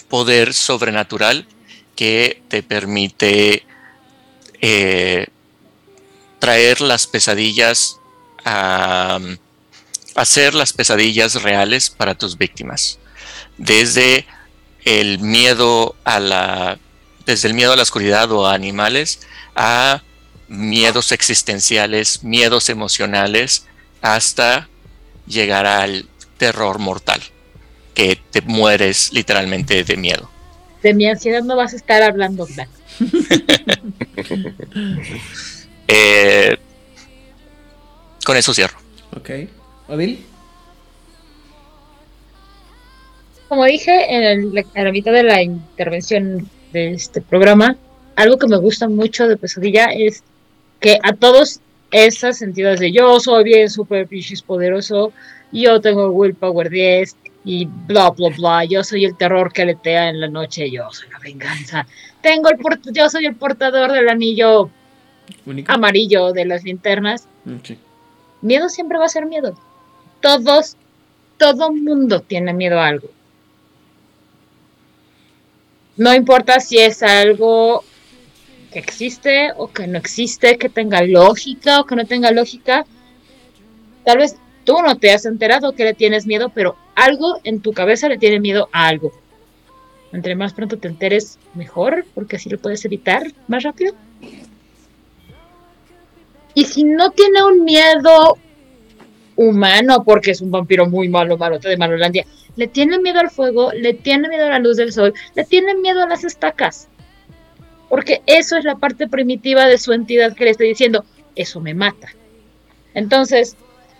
poder sobrenatural que te permite eh, traer las pesadillas a hacer las pesadillas reales para tus víctimas. Desde el miedo a la desde el miedo a la oscuridad o a animales a miedos existenciales, miedos emocionales, hasta llegar al terror mortal que te mueres literalmente de miedo. De mi ansiedad no vas a estar hablando, eh, con eso cierro. Ok. Odil. Como dije en, la mitad de la intervención de este programa, algo que me gusta mucho de Pesadilla es que a todos esas sentidos de yo soy bien super pichis poderoso, yo tengo willpower 10, y bla, bla, bla. Yo soy el terror que aletea en la noche, yo soy la venganza. Tengo el yo soy el portador del anillo amarillo de las linternas. Miedo siempre va a ser miedo. Todos, todo mundo tiene miedo a algo. No importa si es algo que existe o que no existe, que tenga lógica o que no tenga lógica. Tal vez Tú no te has enterado que le tienes miedo, pero algo en tu cabeza le tiene miedo a algo. Entre más pronto te enteres, mejor, porque así lo puedes evitar más rápido. Y si no tiene un miedo humano, porque es un vampiro muy malo, malo de Malolandia, le tiene miedo al fuego, le tiene miedo a la luz del sol, le tiene miedo a las estacas. Porque eso es la parte primitiva de su entidad que le está diciendo, eso me mata. Entonces,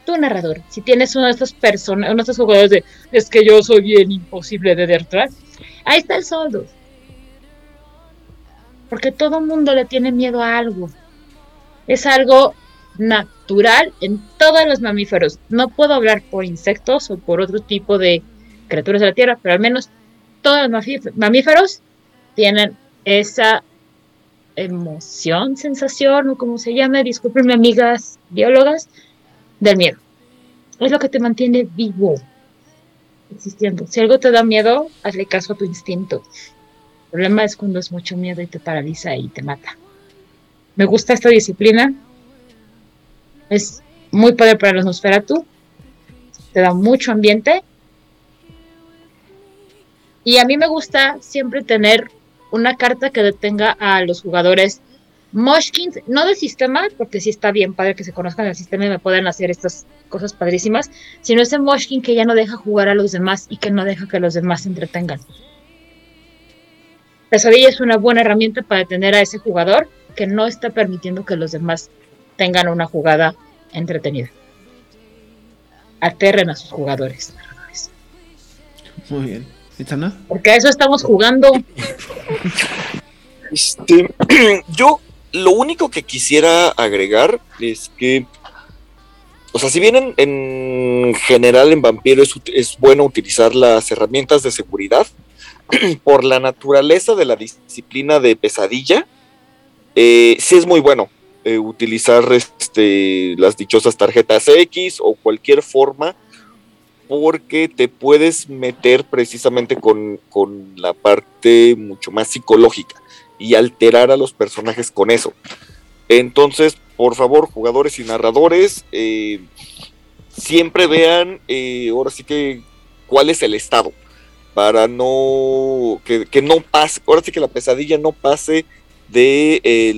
tu narrador, si tienes uno de estos personas, uno de estos jugadores de es que yo soy bien imposible de derrotar, ahí está el soldo. Porque todo mundo le tiene miedo a algo. Es algo natural en todos los mamíferos. No puedo hablar por insectos o por otro tipo de criaturas de la Tierra, pero al menos todos los mamíferos tienen esa emoción, sensación o como se llame, discúlpenme amigas biólogas, del miedo. Es lo que te mantiene vivo, existiendo. Si algo te da miedo, hazle caso a tu instinto. El problema es cuando es mucho miedo y te paraliza y te mata. Me gusta esta disciplina. Es muy padre para los Nosferatu. Te da mucho ambiente. Y a mí me gusta siempre tener una carta que detenga a los jugadores Moshkins, no de sistema, porque sí está bien padre que se conozcan el sistema y me puedan hacer estas cosas padrísimas, sino ese Moshkin que ya no deja jugar a los demás y que no deja que los demás se entretengan. Pesadilla es una buena herramienta para detener a ese jugador que no está permitiendo que los demás tengan una jugada entretenida. Aterren a sus jugadores. Muy bien. Porque a eso estamos jugando. Este, yo lo único que quisiera agregar es que, o sea, si bien en, general en Vampiro es, bueno utilizar las herramientas de seguridad, por la naturaleza de la disciplina de pesadilla, eh, sí es muy bueno eh, utilizar este, las dichosas tarjetas X o cualquier forma porque te puedes meter precisamente con, con, la parte mucho más psicológica y alterar a los personajes con eso. Entonces, por favor, jugadores y narradores, eh, siempre vean, eh, ahora sí que, cuál es el estado, para no, que, no pase, ahora sí que la pesadilla no pase de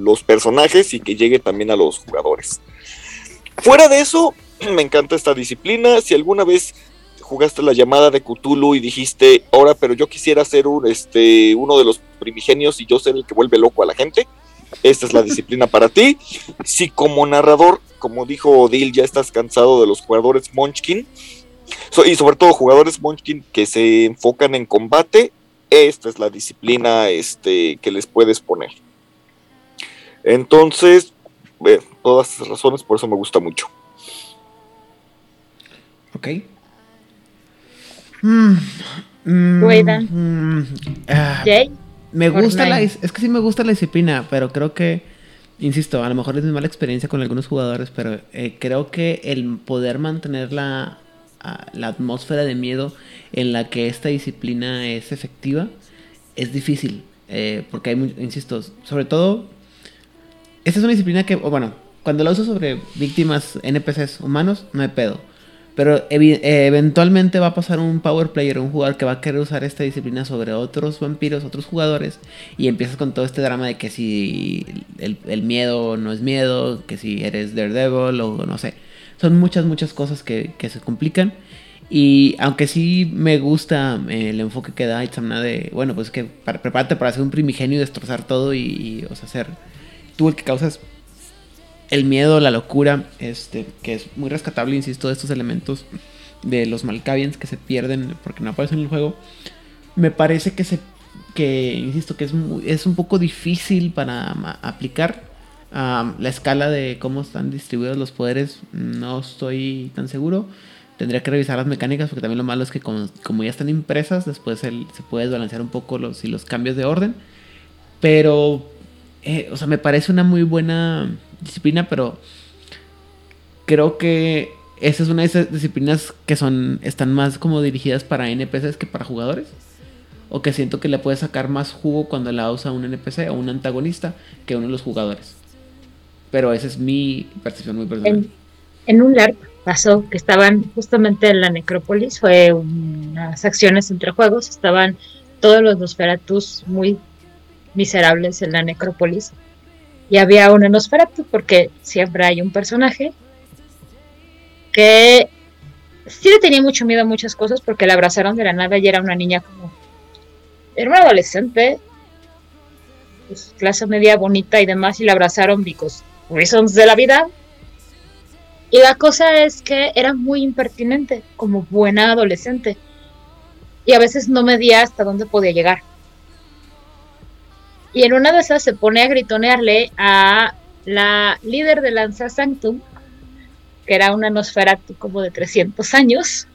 los personajes y que llegue también a los jugadores. Fuera de eso, me encanta esta disciplina. Si alguna vez jugaste la llamada de Cthulhu y dijiste, ahora, pero yo quisiera ser un, este, uno de los primigenios y yo ser el que vuelve loco a la gente, esta es la disciplina para ti. Si como narrador, como dijo Odil, ya estás cansado de los jugadores Munchkin, y sobre todo jugadores Munchkin que se enfocan en combate, esta es la disciplina este, que les puedes poner. Entonces, todas esas razones, por eso me gusta mucho. Ok. Mm, mm, mm, ah, me gusta la... Es que sí me gusta la disciplina, pero creo que... Insisto, a lo mejor es mi mala experiencia con algunos jugadores, pero eh, creo que el poder mantener la, la atmósfera de miedo en la que esta disciplina es efectiva es difícil. Eh, porque hay, insisto, sobre todo, esta es una disciplina que, bueno, cuando la uso sobre víctimas NPCs humanos, no hay pedo. Pero eventualmente va a pasar un power player, un jugador que va a querer usar esta disciplina sobre otros vampiros, otros jugadores, y empiezas con todo este drama de que si el, miedo no es miedo, que si eres Daredevil o no sé. Son muchas, muchas cosas que, que se complican. Y aunque sí me gusta eh, el enfoque que da Itzamna de, bueno, pues que prepárate para hacer un primigenio y destrozar todo y, o sea, ser tú el que causas el miedo, la locura, este, que es muy rescatable, insisto, de estos elementos de los Malkavians que se pierden porque no aparecen en el juego. Me parece que se, que, insisto, que es, es un poco difícil para aplicar. la escala de cómo están distribuidos los poderes no estoy tan seguro. Tendría que revisar las mecánicas porque también lo malo es que como, ya están impresas, después se puede desbalancear un poco los, y los cambios de orden. Pero, eh, o sea, me parece una muy buena disciplina, pero creo que esa es una de esas disciplinas que son están más como dirigidas para NPCs que para jugadores. O que siento que le puede sacar más jugo cuando la usa un NPC o un antagonista que uno de los jugadores. Pero esa es mi percepción muy personal. En, un LARP pasó que estaban justamente en la necrópolis, fue unas acciones entre juegos, estaban todos los Nosferatus muy miserables en la necrópolis y había un Nosferatu porque siempre hay un personaje que sí le tenía mucho miedo a muchas cosas porque la abrazaron de la nada y era una niña como era una adolescente pues, clase media bonita y demás y la abrazaron because reasons de la vida y la cosa es que era muy impertinente, como buena adolescente. Y a veces no medía hasta dónde podía llegar. Y en una de esas se pone a gritonearle a la líder de Lanza Sanctum, que era una Nosferatu como de 300 años.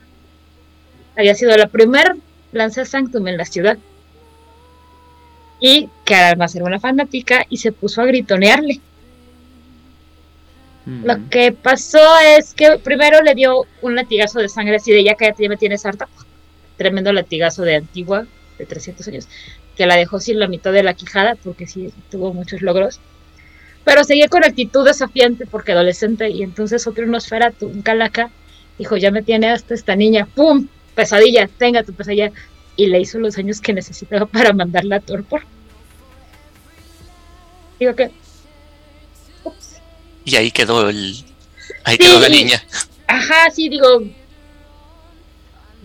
Había sido la primer Lanza Sanctum en la ciudad. Y que además era una fanática y se puso a gritonearle. Lo que pasó es que primero le dio un latigazo de sangre así de ya que ya me tienes harta. Tremendo latigazo de antigua, de 300 años, que la dejó sin la mitad de la quijada porque sí tuvo muchos logros. Pero seguía con actitud desafiante porque adolescente y entonces otro nosfera, un calaca, dijo, ya me tiene hasta esta niña, ¡pum! Pesadilla, tenga tu pesadilla. Y le hizo los años que necesitaba para mandarla a torpor. Digo que y ahí quedó el ahí quedó la niña. Ajá, sí, digo,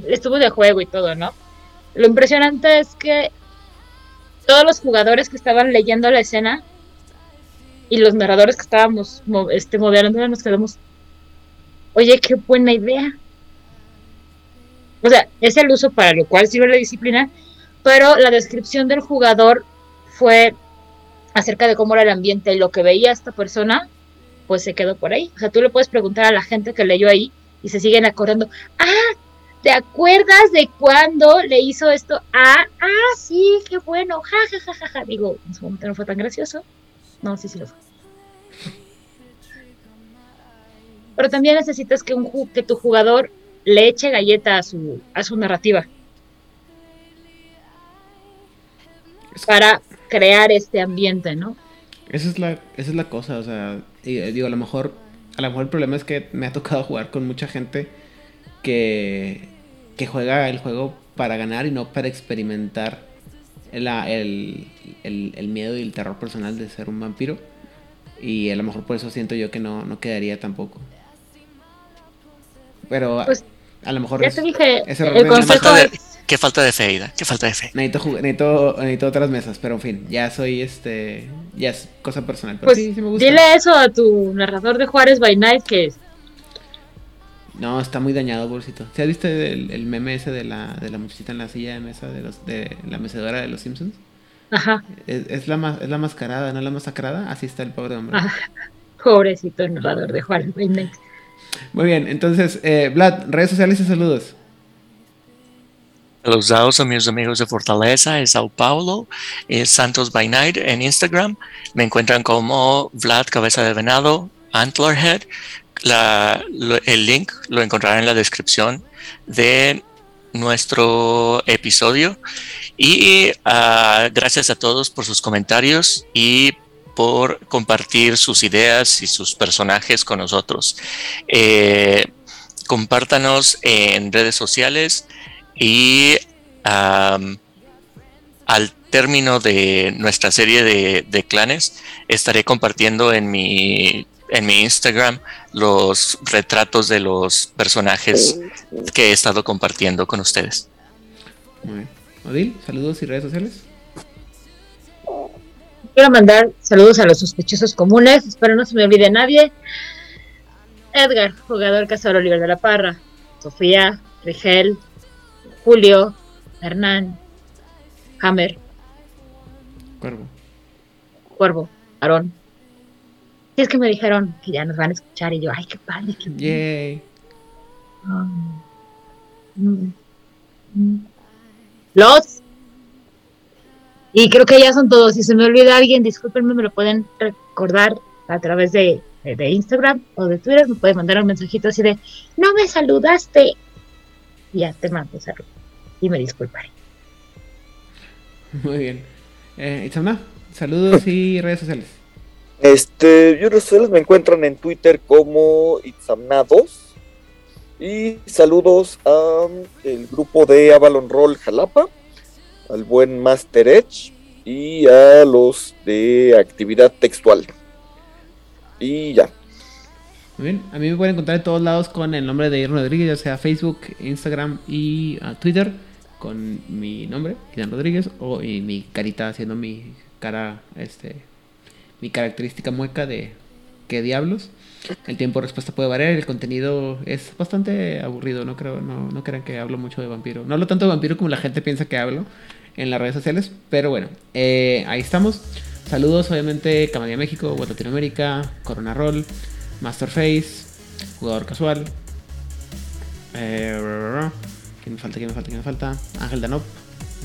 estuvo de juego y todo, ¿no? Lo impresionante es que todos los jugadores que estaban leyendo la escena y los narradores que estábamos este, moderando nos quedamos, oye, qué buena idea. O sea, es el uso para lo cual sirve la disciplina, pero la descripción del jugador fue acerca de cómo era el ambiente y lo que veía esta persona pues se quedó por ahí. O sea, tú le puedes preguntar a la gente que leyó ahí y se siguen acordando, ah, ¿te acuerdas de cuando le hizo esto? Ah, ah, sí, qué bueno, ja, ja, ja, ja, ja. Digo, en su momento no fue tan gracioso. No, sí, sí lo fue. Pero también necesitas que, un, que tu jugador le eche galleta a su, a su narrativa. Para crear este ambiente, ¿no? Esa es la, esa es la cosa, o sea, y, eh, digo, a lo mejor, a lo mejor el problema es que me ha tocado jugar con mucha gente que, que juega el juego para ganar y no para experimentar la- el, el- el miedo y el terror personal de ser un vampiro. Y a lo mejor por eso siento yo que no, no quedaría tampoco. Pero a- Pues, a lo mejor Ya es- te dije, ese el de- es... Qué falta de fe, Ida, qué falta de fe. necesito, necesito, necesito otras mesas, pero en fin, ya soy este, ya es cosa personal. Pero Pues sí, sí me gusta. dile eso a tu narrador de Juárez by Night que No, está muy dañado, bolsito. ¿Se ha visto el, el meme ese de la, de la muchachita en la silla de mesa de los de la mecedora de los Simpsons? ajá, Es, es la es la mascarada, no la masacrada. Así está el pobre hombre. ajá, pobrecito narrador de Night. Muy bien, entonces, eh, Vlad, redes sociales y saludos. Saludos a mis amigos de Fortaleza, en Sao Paulo, es Santos by Night en Instagram. Me encuentran como Vlad Cabeza de Venado, Antlerhead. El link lo encontrarán en la descripción de nuestro episodio. Y ah, gracias a todos por sus comentarios y por compartir sus ideas y sus personajes con nosotros. Eh, compártanos en redes sociales y al término de nuestra serie de, de clanes estaré compartiendo en mi, en mi Instagram los retratos de los personajes que he estado compartiendo con ustedes. Muy bien. Odil, saludos y redes sociales. Quiero mandar saludos a los sospechosos comunes, espero no se me olvide nadie. Edgar, jugador cazador Oliver de la Parra, Sofía, Rigel, Julio, Hernán, Hammer, Cuervo. Cuervo, Aarón. Y es que me dijeron que ya nos van a escuchar y yo, ay, qué padre. Qué Yay. Mm. Mm. Los. Y creo que ya son todos. Si se me olvida alguien, discúlpenme, me lo pueden recordar a través de, de- Instagram o de Twitter. Me pueden mandar un mensajito así de, no me saludaste. Y ya te mando salud. Y me disculparé. Muy bien. Eh, Itzamna, saludos y redes sociales. Este, yo ustedes me encuentran en Twitter como Itzamna2. Y saludos a el grupo de Avalon Roll Jalapa, al buen Master Edge y a los de actividad textual. Y ya. Muy bien. A mí me pueden encontrar en todos lados con el nombre de Irán Rodríguez, ya sea Facebook, Instagram y ah, Twitter, con mi nombre, Irán Rodríguez, o y mi carita haciendo mi cara, este, mi característica mueca de qué diablos. El tiempo de respuesta puede variar, el contenido es bastante aburrido, no creo, no, no crean que hablo mucho de vampiro. No hablo tanto de vampiro como la gente piensa que hablo en las redes sociales, pero bueno, eh, ahí estamos. Saludos, obviamente, Camadía México, Web Latinoamérica, Corona Roll, Masterface, Jugador Casual. Eh, ¿Quién falta? ¿Quién falta? ¿Quién me falta? Ángel Danop,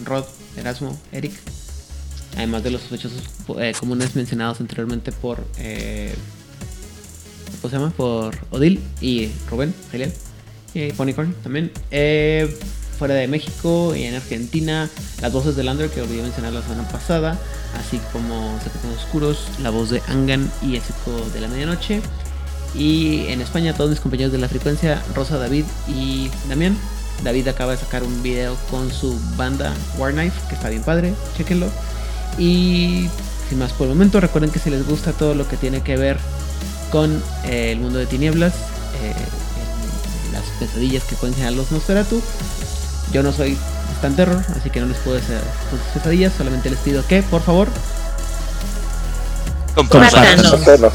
Rod, Erasmo, Eric. Además de los sospechosos eh, comunes mencionados anteriormente por. Eh. Por Odil y Rubén, Gelial. Y Ponycorn también. Eh, fuera de México y en Argentina, las voces de Lander que olvidé mencionar la semana pasada, así como Secretos Oscuros, la voz de Angan y el Circo de la Medianoche. Y en España, todos mis compañeros de la frecuencia, Rosa, David y Damián. David acaba de sacar un video con su banda Warknife, que está bien padre, chequenlo. Y sin más por el momento, recuerden que si les gusta todo lo que tiene que ver con eh, el mundo de tinieblas, eh, en las pesadillas que pueden generar los Nosferatu, yo no soy tan terror, así que no les puedo hacer sus pesadillas, solamente les pido que, por favor, Compártanos.